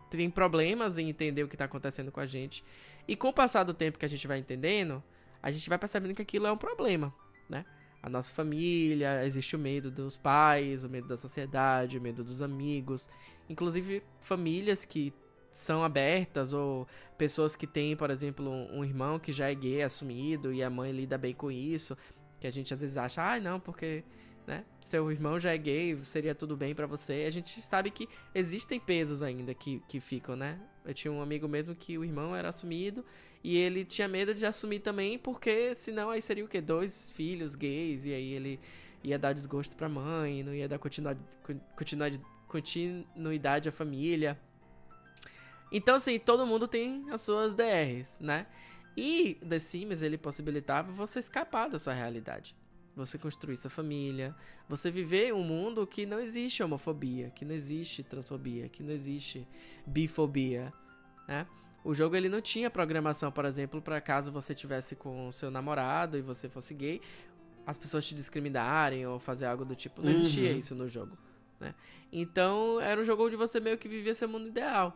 tem problemas em entender o que tá acontecendo com a gente. E com o passar do tempo que a gente vai entendendo, a gente vai percebendo que aquilo é um problema, né? A nossa família, existe o medo dos pais, o medo da sociedade, o medo dos amigos. Inclusive, famílias que são abertas ou pessoas que têm, por exemplo, um, irmão que já é gay assumido e a mãe lida bem com isso, que a gente às vezes acha, ai não, porque né, seu irmão já é gay, seria tudo bem pra você. A gente sabe que existem pesos ainda que, que ficam, né? Eu tinha um amigo mesmo que o irmão era assumido e ele tinha medo de assumir também, porque senão aí seria o quê? Dois filhos gays, e aí ele ia dar desgosto pra mãe, não ia dar continuidade, continuidade à família. Então, assim, todo mundo tem as suas DRs, né? E The Sims, ele possibilitava você escapar da sua realidade. Você construir sua família, você viver um mundo que não existe homofobia, que não existe transfobia, que não existe bifobia, né? O jogo ele não tinha programação, por exemplo, para caso você tivesse com seu namorado e você fosse gay, as pessoas te discriminarem ou fazer algo do tipo. Não existia
Uhum.
isso no jogo, né? Então, era um jogo onde você meio que vivia seu mundo ideal.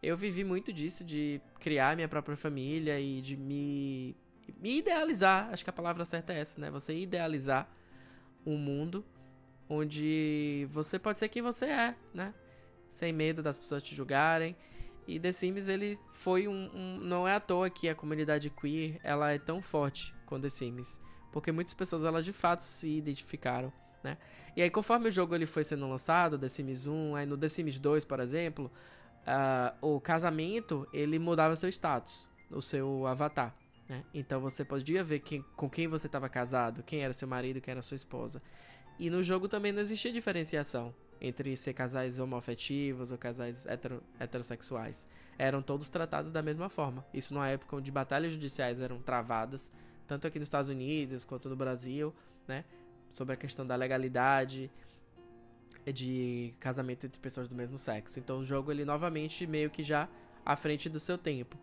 Eu vivi muito disso, de criar minha própria família e de me, me idealizar. Acho que a palavra certa é essa, né? Você idealizar um mundo onde você pode ser quem você é, né? Sem medo das pessoas te julgarem. E The Sims, ele foi um, um- Não é à toa que a comunidade queer, ela é tão forte com The Sims. Porque muitas pessoas, elas de fato se identificaram, né? E aí, conforme o jogo ele foi sendo lançado, The Sims 1, aí no The Sims 2, por exemplo, ah, o casamento, ele mudava seu status, o seu avatar, né? Então você podia ver quem, com quem você estava casado, quem era seu marido, quem era sua esposa. E no jogo também não existia diferenciação entre ser casais homoafetivos ou casais hetero, heterossexuais. Eram todos tratados da mesma forma. Isso numa época onde batalhas judiciais eram travadas, tanto aqui nos Estados Unidos quanto no Brasil, né? Sobre a questão da legalidade de casamento entre pessoas do mesmo sexo. Então o jogo ele novamente meio que já à frente do seu tempo,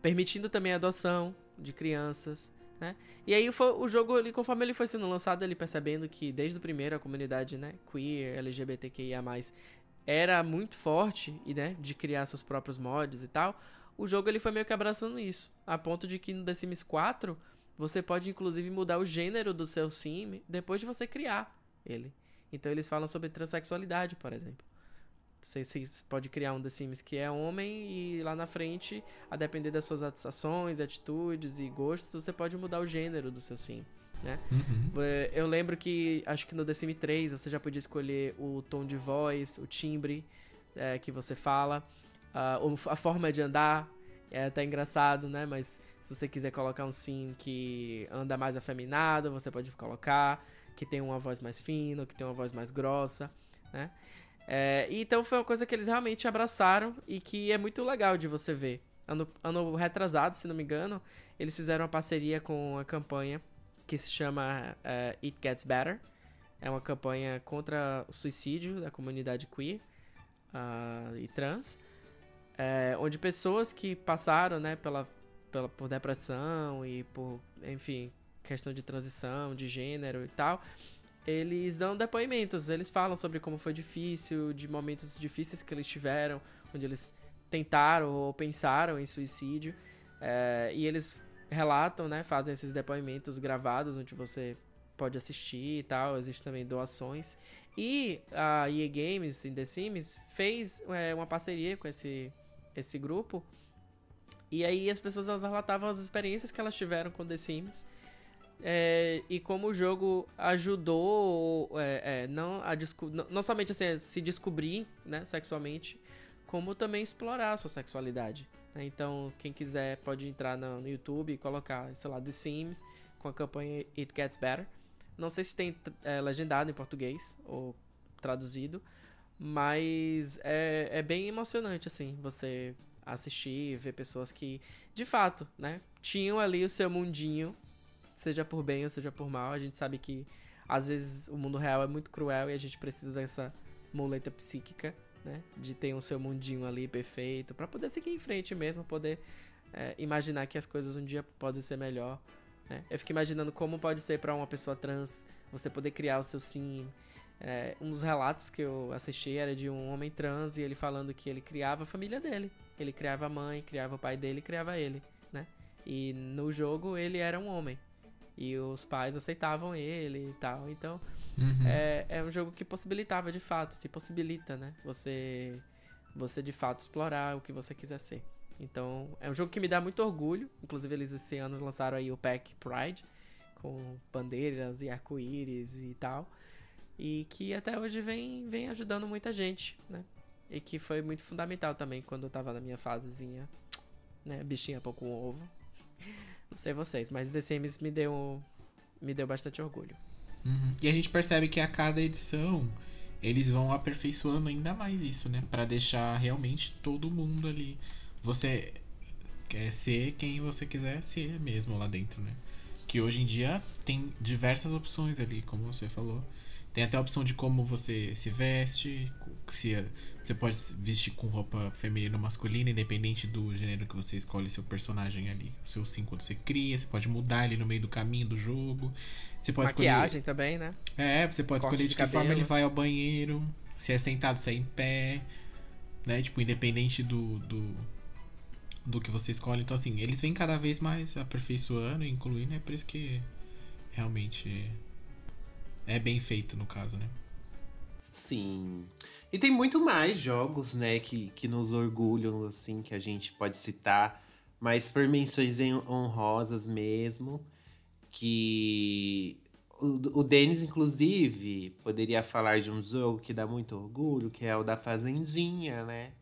permitindo também a adoção de crianças, né? E aí foi, o jogo ele conforme ele foi sendo lançado, ele percebendo que desde o primeiro a comunidade, né, queer, LGBTQIA+, era muito forte e né, de criar seus próprios mods e tal, o jogo ele foi meio que abraçando isso, a ponto de que no The Sims 4 você pode inclusive mudar o gênero do seu sim depois de você criar ele. Então eles falam sobre transexualidade, por exemplo. Você, você pode criar um The Sims que é homem e lá na frente, a depender das suas ações, atitudes e gostos, você pode mudar o gênero do seu sim. Né?
Uhum.
Eu lembro que acho que no The Sims 3 você já podia escolher o tom de voz, o timbre é, que você fala, a, a forma de andar. É até engraçado, né? Mas se você quiser colocar um sim que anda mais afeminado, você pode colocar. Que tem uma voz mais fina, que tem uma voz mais grossa, né? É, então foi uma coisa que eles realmente abraçaram e que é muito legal de você ver. Ano, ano retrasado, se não me engano, eles fizeram uma parceria com a campanha que se chama uh, It Gets Better. É uma campanha contra o suicídio da comunidade queer uh, e trans. É, onde pessoas que passaram né, pela, pela, por depressão e por, enfim, questão de transição, de gênero e tal, eles dão depoimentos, eles falam sobre como foi difícil, de momentos difíceis que eles tiveram, onde eles tentaram ou pensaram em suicídio, é, e eles relatam, né, fazem esses depoimentos gravados, onde você pode assistir e tal, existem também doações. E a EA Games, em The Sims, fez é, uma parceria com esse, esse grupo, e aí as pessoas elas relatavam as experiências que elas tiveram com The Sims, é, e como o jogo ajudou é, é, não, a não, não somente assim, a se descobrir né, sexualmente, como também explorar a sua sexualidade. Né? Então, quem quiser pode entrar no, no, YouTube e colocar, sei lá, The Sims com a campanha It Gets Better. Não sei se tem é, legendado em português ou traduzido, mas é, é bem emocionante, assim, você assistir, ver pessoas que, de fato, né, tinham ali o seu mundinho seja por bem ou seja por mal. A gente sabe que às vezes o mundo real é muito cruel e a gente precisa dessa muleta psíquica, né? De ter o seu mundinho ali perfeito para poder seguir em frente mesmo, poder é, imaginar que as coisas um dia podem ser melhor. Né? Eu fico imaginando como pode ser para uma pessoa trans você poder criar o seu sim. É, um dos relatos que eu assisti era de um homem trans e ele falando que ele criava a família dele. Ele criava a mãe, criava o pai dele, criava ele, né? E no jogo ele era um homem e os pais aceitavam ele e tal. Então,
uhum.
é, é um jogo que possibilitava de fato, se possibilita, né? Você, você de fato explorar o que você quiser ser. Então, é um jogo que me dá muito orgulho. Inclusive, eles esse ano lançaram aí o Pack Pride, com bandeiras e arco-íris e tal. E que até hoje vem, vem ajudando muita gente, né? E que foi muito fundamental também quando eu tava na minha fasezinha, né? Bichinha pouco ovo. Não sei vocês, mas The Sims me deu, me deu bastante orgulho.
Uhum. E a gente percebe que a cada edição eles vão aperfeiçoando ainda mais isso, né? Para deixar realmente todo mundo ali. Você quer ser quem você quiser ser mesmo lá dentro, né? Que hoje em dia tem diversas opções ali, como você falou. Tem até a opção de como você se veste, se você pode vestir com roupa feminina ou masculina, independente do gênero que você escolhe seu personagem ali. O seu sim quando você cria, você pode mudar ele no meio do caminho do jogo. Você pode
Maquiagem
escolher...
também, né?
É, você pode
Corte
escolher de,
de
que
cabelo.
forma ele vai ao banheiro, se é sentado, se é em pé, né? Tipo, independente do, do, do que você escolhe. Então, assim, eles vêm cada vez mais aperfeiçoando e incluindo, é por isso que realmente é bem feito no caso, né?
Sim. E tem muito mais jogos, né, que, que nos orgulham, assim, que a gente pode citar. Mas por menções honrosas mesmo. Que o, o Denis, inclusive, poderia falar de um jogo que dá muito orgulho, que é o da Fazendinha, né?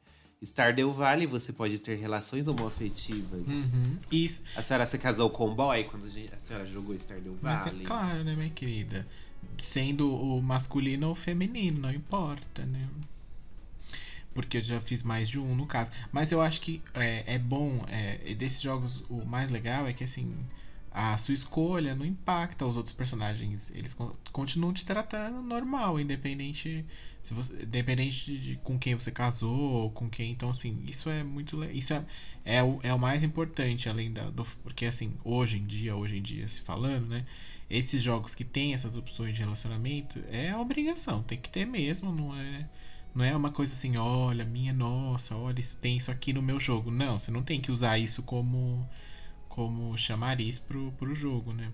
Stardew Valley, você pode ter relações homoafetivas.
Uhum. Isso.
A senhora se casou com o boy quando a senhora jogou Stardew
Mas
Valley?
é claro, né, minha querida? Sendo o masculino ou feminino, não importa, né? Porque eu já fiz mais de um no caso. Mas eu acho que é, é bom, é, desses jogos, o mais legal é que assim. A sua escolha não impacta os outros personagens. Eles con- continuam te tratando normal, independente se você, independente de com quem você casou, com quem. Então, assim, isso é muito. Isso é, é, o, é o mais importante, além da. Do, porque, assim, hoje em dia, hoje em dia, se falando, né? Esses jogos que tem essas opções de relacionamento é obrigação, tem que ter mesmo, não é. Não é uma coisa assim, olha, minha nossa, olha, isso tem isso aqui no meu jogo. Não, você não tem que usar isso como como chamariz pro, pro jogo, né?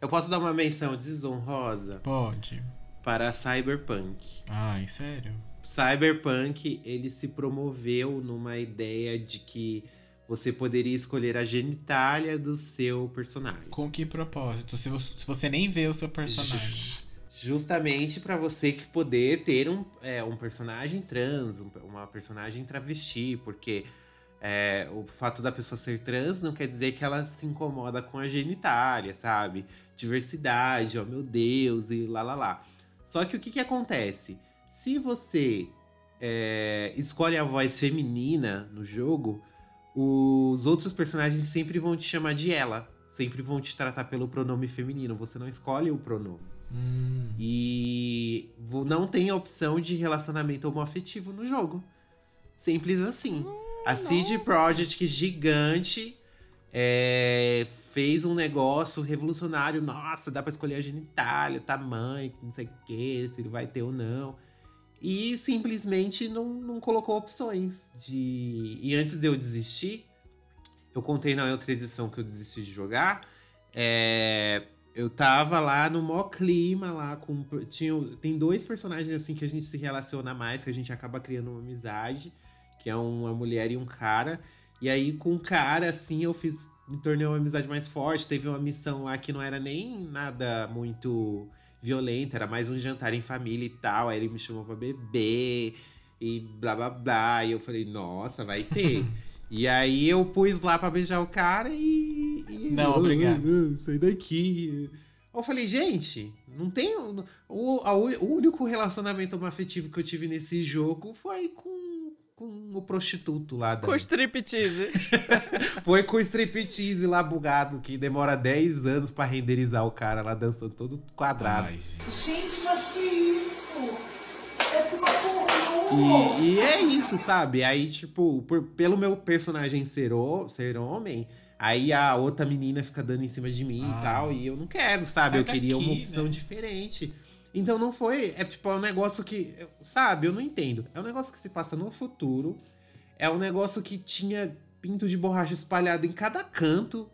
Eu posso dar uma menção desonrosa
Pode.
para Cyberpunk.
Ai, sério?
Cyberpunk, ele se promoveu numa ideia de que você poderia escolher a genitália do seu personagem.
Com que propósito? Se você, se você nem vê o seu personagem.
Justamente para você que poder ter um, é, um personagem trans, um- uma personagem travesti, porque é, o fato da pessoa ser trans não quer dizer que ela se incomoda com a genitália, sabe? Diversidade, oh meu Deus, e lá lá lá. Só que o que, que acontece? Se você é, escolhe a voz feminina no jogo, os outros personagens sempre vão te chamar de ela. Sempre vão te tratar pelo pronome feminino. Você não escolhe o pronome.
Hum,
E não tem a opção de relacionamento homoafetivo no jogo. Simples assim. a CD Projekt gigante é, fez um negócio revolucionário. Nossa, dá pra escolher a genitália, tamanho, não sei o que, se ele vai ter ou não. E simplesmente não, não colocou opções de. E antes de eu desistir, eu contei na outra edição que eu desisti de jogar. É, eu tava lá no maior clima lá com tinha tem dois personagens assim que a gente se relaciona mais, que a gente acaba criando uma amizade, que é uma mulher e um cara. E aí com o cara assim eu fiz me tornei uma amizade mais forte, teve uma missão lá que não era nem nada muito violenta, era mais um jantar em família e tal. Aí ele me chamou pra beber e blá blá blá, e eu falei: "Nossa, vai ter". (laughs) E aí eu pus lá pra beijar o cara e. e
Não,
"Ah,
obrigado."
ah, sai daqui. Eu falei, gente, não tem. O, a o único relacionamento afetivo que eu tive nesse jogo foi com, com o prostituto lá da.
Com striptease. (laughs)
Foi com o striptease lá bugado, que demora 10 anos pra renderizar o cara lá dançando todo quadrado.
ai, gente.
Gente, mas que isso? Esse papo
E, e é isso, sabe? Aí, tipo, por- pelo meu personagem ser, o- ser homem, aí a outra menina fica dando em cima de mim
Ah.
e tal. E eu não quero, sabe?
Sai
eu queria uma
daqui,
opção
né?
diferente. Então não foi. É tipo, é um negócio que. Sabe, eu não entendo. É um negócio que se passa no futuro. É um negócio que tinha pinto de borracha espalhado em cada canto,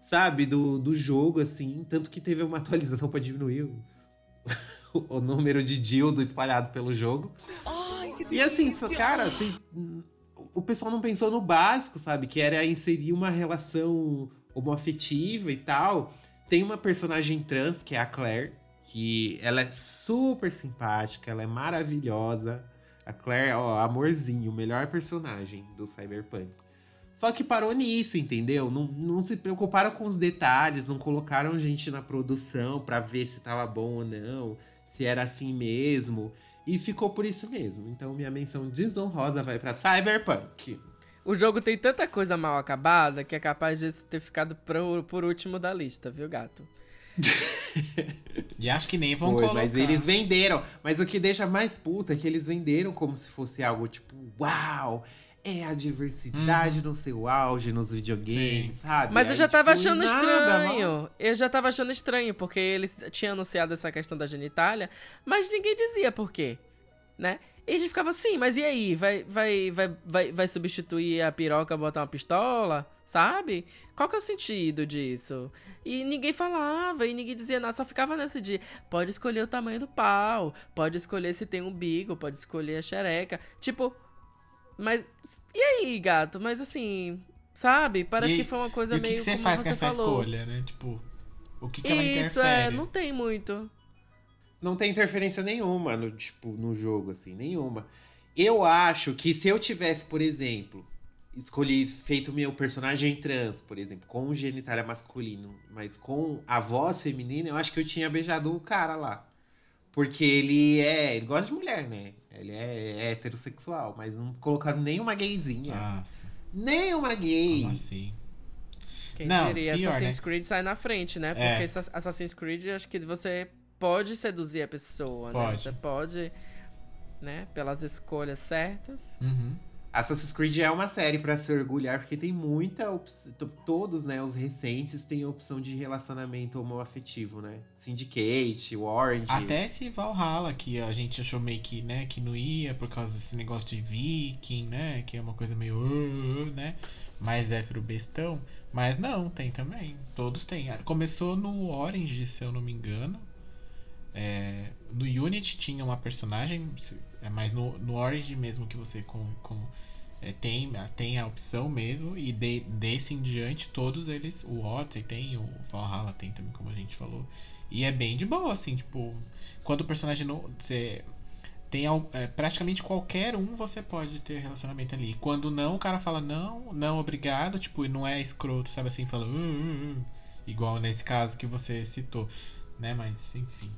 sabe? Do, do jogo, assim. Tanto que teve uma (laughs) atualização pra diminuir o, (laughs) o número de dildo espalhado pelo jogo. E assim, só- cara, assim, o pessoal não pensou no básico, sabe? Que era inserir uma relação homoafetiva e tal. Tem uma personagem trans, que é a Claire, que ela é super simpática, ela é maravilhosa. A Claire, ó, amorzinho, o melhor personagem do Cyberpunk. Só que parou nisso, entendeu? Não, não se preocuparam com os detalhes, não colocaram gente na produção pra ver se tava bom ou não, se era assim mesmo. E ficou por isso mesmo. Então minha menção desonrosa vai pra Cyberpunk.
O jogo tem tanta coisa mal acabada que é capaz de ter ficado pro- por último da lista, viu, gato? (laughs) (laughs)
E acho que nem vão
Foi,
colocar.
mas eles venderam. Mas o que deixa mais puta é que eles venderam como se fosse algo tipo, uau, é a diversidade no seu auge nos videogames, sabe?
Mas eu
Aí,
já tava
tipo,
achando
nada,
estranho.
mal-
Eu já tava achando estranho, porque eles tinham anunciado essa questão da genitália, mas ninguém dizia por quê, né? E a gente ficava assim, mas e aí? Vai, vai, vai, vai, vai substituir a piroca botar uma pistola? Sabe? Qual que é o sentido disso? E ninguém falava, e ninguém dizia nada, só ficava nesse dia. Pode escolher o tamanho do pau, pode escolher se tem um bico, pode escolher a xereca. Tipo, mas. E aí, gato? Mas assim, sabe? Parece
E-
que foi uma coisa
e o que
meio
que você
como
faz
você
com essa
falou.
escolha, né? Tipo, o que, que ela
Isso,
interfere?
é, não tem muito.
Não tem interferência nenhuma no, tipo, no jogo, assim, nenhuma. Eu acho que se eu tivesse, por exemplo, escolhido, feito meu personagem trans, por exemplo, com genitália masculino, mas com a voz feminina, eu acho que eu tinha beijado o cara lá. Porque ele é. Ele gosta de mulher, né? Ele é heterossexual, mas não colocaram nenhuma gayzinha.
Nossa,
Nem uma gay.
como assim?
Quem
Não,
diria?
pior,
Assassin's
né?
Creed sai na frente, né?
É.
Porque essa- Assassin's Creed, eu acho que você pode seduzir a pessoa, né?
Pode.
Você pode, né? Pelas escolhas certas.
Uhum.
Assassin's Creed é uma série pra se orgulhar, porque tem muita opção. Todos, né, os recentes têm opção de relacionamento homoafetivo, né? Syndicate, Orange.
Até esse Valhalla, que a gente achou meio que, né, que não ia por causa desse negócio de viking, né? Que é uma coisa meio, uh, uh, né? Mais hétero bestão. Mas não, tem também. Todos têm. Começou no Orange, se eu não me engano. É, no Unity tinha uma personagem, é, mas no, no Orange mesmo que você com, com, é, tem, tem a opção mesmo, e de, desse em diante, todos eles, o Odyssey tem, o Valhalla tem também, como a gente falou. E é bem de boa, assim, tipo, quando o personagem não. Você tem é, praticamente qualquer um você pode ter relacionamento ali. Quando não, o cara fala não, não, obrigado, tipo, e não é escroto, sabe assim, fala. Uh, uh, uh, igual nesse caso que você citou, né? Mas, enfim.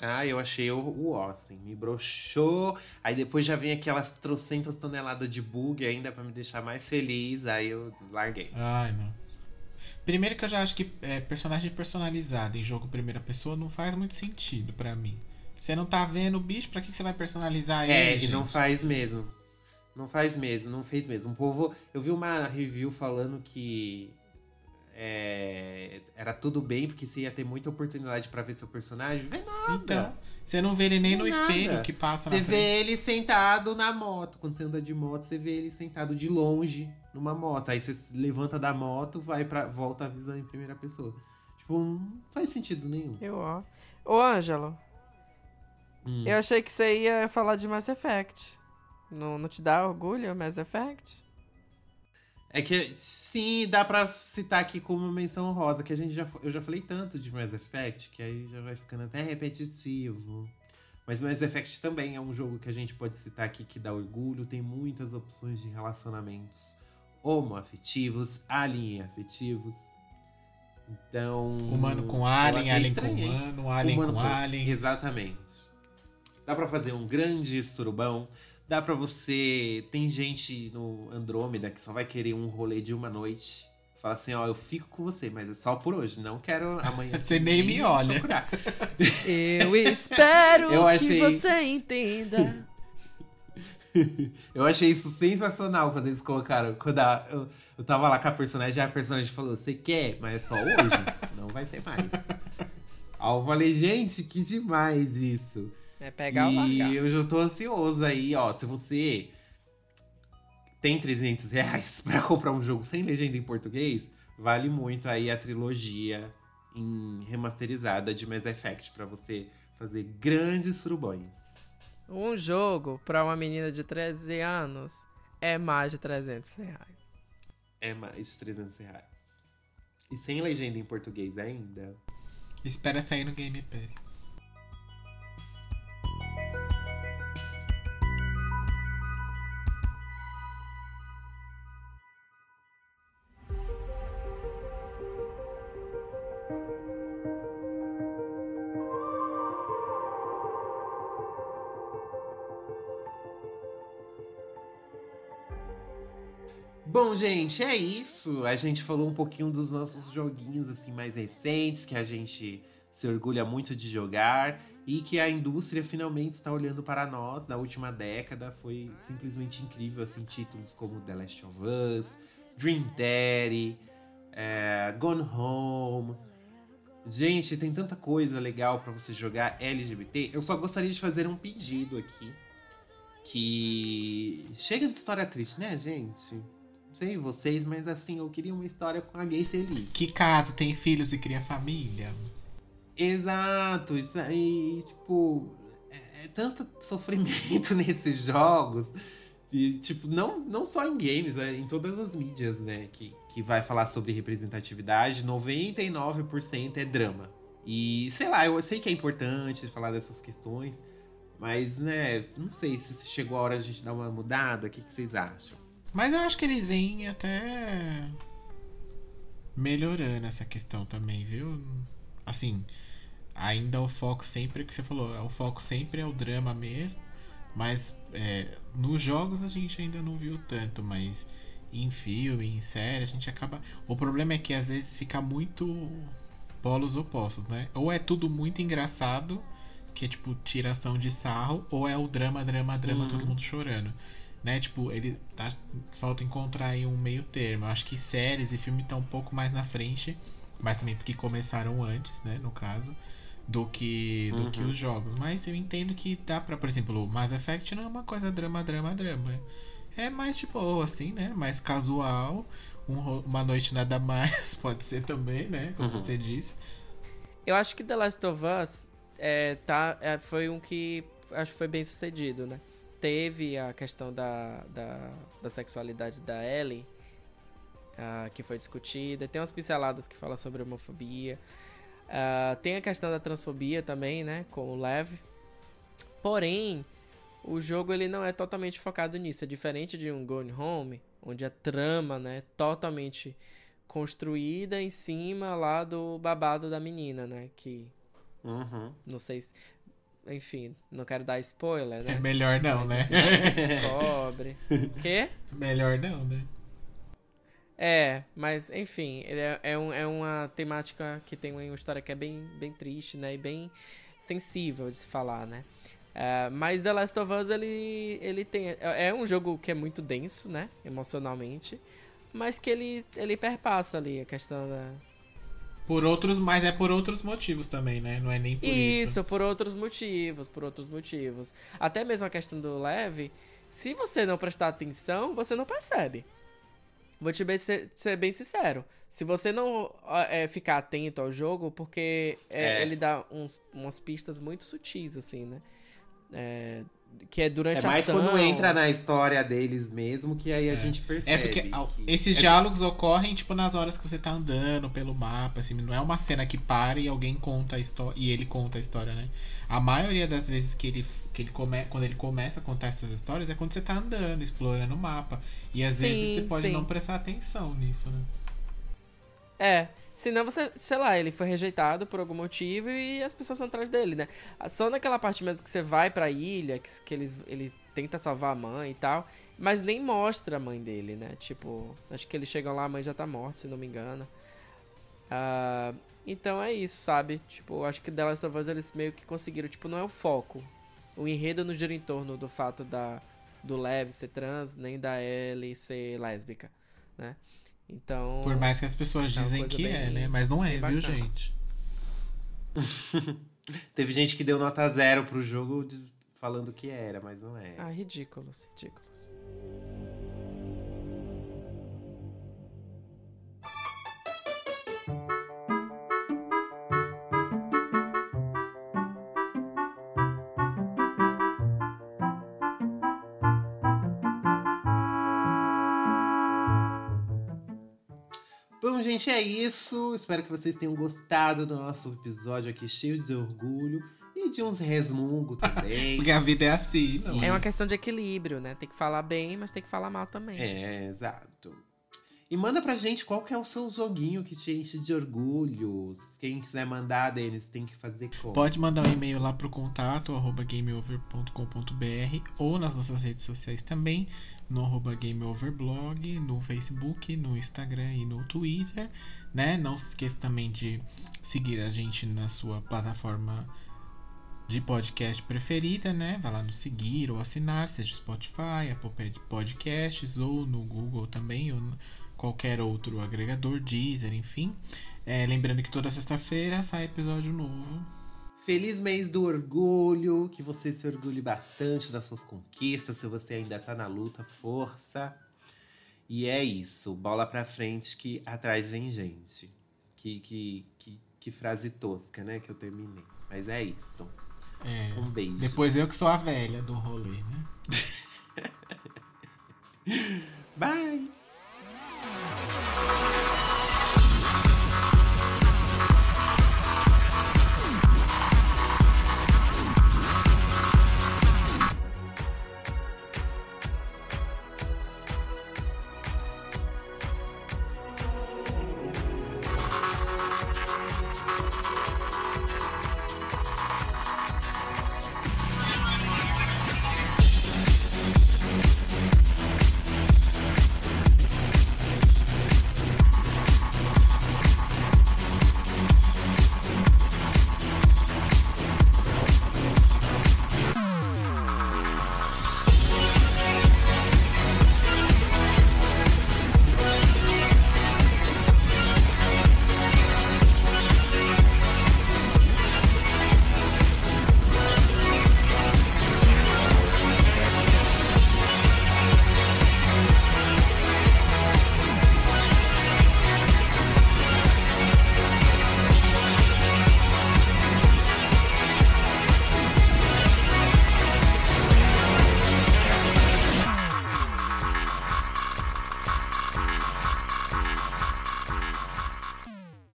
Ah, eu achei o, o assim, me broxou. Aí depois já vem aquelas trocentas toneladas de bug ainda para me deixar mais feliz. Aí eu larguei.
Ai, não. Primeiro que eu já acho que é, personagem personalizado em jogo primeira pessoa não faz muito sentido para mim. Você não tá vendo o bicho, pra que você vai personalizar ele?
É,
gente?
e não faz mesmo. Não faz mesmo, não fez mesmo. O povo. Eu vi uma review falando que é, era tudo bem, porque você ia ter muita oportunidade para ver seu personagem. Vê nada.
Então, você não vê ele nem no
nada.
espelho que passa
Você
na
vê ele sentado na moto. Quando você anda de moto, você vê ele sentado de longe numa moto. Aí você levanta da moto, vai para volta a visão em primeira pessoa. Tipo, não faz sentido nenhum.
Eu, ó. Ô, Ângelo.
Hum.
Eu achei que você ia falar de Mass Effect. Não, não te dá orgulho, Mass Effect?
É que sim, dá pra citar aqui como menção rosa, que a gente já eu já falei tanto de Mass Effect que aí já vai ficando até repetitivo. Mas Mass Effect também é um jogo que a gente pode citar aqui que dá orgulho, tem muitas opções de relacionamentos homoafetivos, alien afetivos. Então,
Humano com alien, alien com humano, alien
Humano
com alien.
Exatamente. Dá pra fazer um grande surubão. Dá pra você. Tem gente no Andrômeda que só vai querer um rolê de uma noite. Fala assim, ó, eu fico com você, mas é só por hoje. Não quero amanhã.
Você nem me olha.
procurar.
Eu espero (laughs)
Eu achei-
que você entenda. (laughs)
Eu achei isso sensacional quando eles colocaram. Quando a- eu, eu tava lá com a personagem, a personagem falou: Você quer? Mas é só hoje. Não vai ter mais. (laughs) Aí eu falei, gente, que demais isso.
É pegar ou
e
largar.
eu já tô ansioso aí, ó. Se você tem 300 reais pra (laughs) comprar um jogo sem legenda em português, vale muito aí a trilogia em remasterizada de Mass Effect pra você fazer grandes surubões.
Um jogo pra uma menina de 13 anos é mais de 300 reais.
É mais 300 reais. E sem legenda em português ainda.
Espera sair no Game Pass.
Bom, gente, é isso. A gente falou um pouquinho dos nossos joguinhos assim mais recentes que a gente se orgulha muito de jogar e que a indústria finalmente está olhando para nós. Na última década foi simplesmente incrível assim títulos como The Last of Us, Dream Daddy, é, Gone Home. Gente, tem tanta coisa legal para você jogar LGBT. Eu só gostaria de fazer um pedido aqui. Que chega de história triste, né, gente? Não sei vocês, mas assim, eu queria uma história com a gay feliz.
Que casa tem filhos e cria família?
Exato, isso aí, tipo, é, é tanto sofrimento (laughs) nesses jogos. E, tipo, não, não só em games, é em todas as mídias, né? Que, que vai falar sobre representatividade, 99% é drama. E, sei lá, eu sei que é importante falar dessas questões, mas, né, não sei se chegou a hora de a gente dar uma mudada, o que, que vocês acham?
Mas eu acho que eles vêm até melhorando essa questão também, viu? Assim, ainda o foco sempre que você falou, o foco sempre é o drama mesmo, mas é, nos jogos a gente ainda não viu tanto, mas em filme, em série, a gente acaba. O problema é que às vezes fica muito polos opostos, né? Ou é tudo muito engraçado, que é tipo tiração de sarro, ou é o drama, drama, drama,
Uhum.
todo mundo chorando. Né? Tipo, ele tá, falta encontrar aí um meio termo. Eu acho que séries e filme estão um pouco mais na frente, mas também porque começaram antes, né, no caso, do que do
Uhum.
que os jogos. Mas eu entendo que dá pra, por exemplo, o Mass Effect não é uma coisa drama, drama, drama. É mais boa, assim, né? Mais casual. um uma noite nada mais, (laughs) pode ser também, né? Como
Uhum.
você disse.
Eu acho que The Last of Us é, tá, é, foi um que acho que foi bem sucedido, né? Teve a questão da, da, da sexualidade da Ellie, ah, que foi discutida. Tem umas pinceladas que falam sobre homofobia. Ah, tem a questão da transfobia também, né? Com o Lev. Porém, o jogo ele não é totalmente focado nisso. É diferente de um Gone Home, onde a trama né, é totalmente construída em cima lá do babado da menina, né? Que
Uhum.
não sei se. Enfim, não quero dar spoiler, né?
É (laughs) melhor não,
Mas,
né?
descobre. (laughs) Quê?
Melhor não, né?
É, mas enfim, é, é, um- é uma temática que tem uma história que é bem, bem triste, né? E bem sensível de se falar, né? É, mas The Last of Us, ele, ele tem. É é um jogo que é muito denso, né? Emocionalmente. Mas que ele, ele perpassa ali a questão da.
Por outros, mas é por outros motivos também, né? Não é nem por isso.
Isso, por outros motivos, por outros motivos. Até mesmo a questão do leve, se você não prestar atenção, você não percebe. Vou te bem- ser, ser bem sincero. Se você não é, ficar atento ao jogo, porque é,
É.
ele dá uns, umas pistas muito sutis, assim, né? É, que é durante
É
a
mais
ação.
quando entra na história deles mesmo que aí a
É.
gente
É
percebe.
porque ah,
que-
esses
é-
diálogos ocorrem, tipo, nas horas que você tá andando pelo mapa, assim, não é uma cena que para e alguém conta a história e ele conta a história, né? A maioria das vezes que ele, que ele come, quando ele começa a contar essas histórias é quando você tá andando, explorando o mapa. E às vezes
Sim,
você pode
sim.
não prestar atenção nisso, né?
É, senão você, sei lá, ele foi rejeitado por algum motivo e as pessoas estão atrás dele, né? Só naquela parte mesmo que você vai pra ilha, que, que eles, eles tentam salvar a mãe e tal, mas nem mostra a mãe dele, né? Tipo, acho que eles chegam lá, a mãe já tá morta, se não me engano. Ah, então é isso, sabe? Tipo, acho que The Last of Us eles meio que conseguiram, tipo, não é o foco. O enredo não gira em torno do fato da, do Lev ser trans, nem da Ellie ser lésbica, né? Então.
Por mais que as pessoas
é
dizem que
bem-
é, né? Mas não é, viu,
bacana.
gente? (laughs)
Teve gente que deu nota zero pro jogo falando que era, mas não é.
Ah, ridículos, ridículos.
Gente, é isso. Espero que vocês tenham gostado do nosso episódio aqui, cheio de orgulho e de uns resmungos também. (laughs)
Porque a vida é assim, não
É uma questão de equilíbrio, né? Tem que falar bem, mas tem que falar mal também.
É, exato. E manda pra gente qual que é o seu joguinho que te enche de orgulho. Quem quiser mandar, Denis, tem que fazer como?
Pode mandar um e-mail lá pro contato arroba gameover.com.br ou nas nossas redes sociais também, no arroba gameoverblog, no Facebook, no Instagram e no Twitter, né? Não se esqueça também de seguir a gente na sua plataforma de podcast preferida, né? Vai lá no seguir ou assinar, seja Spotify, Apple Podcasts ou no Google também, ou no- qualquer outro agregador, Deezer, enfim. É, lembrando que toda sexta-feira sai episódio novo.
Feliz mês do orgulho, que você se orgulhe bastante das suas conquistas, se você ainda tá na luta, força. E é isso, bola pra frente que atrás vem gente. Que, que, que, que frase tosca, né, que eu terminei. Mas é isso.
É,
Um beijo.
Depois eu que sou a velha do rolê, né? (laughs)
Bye!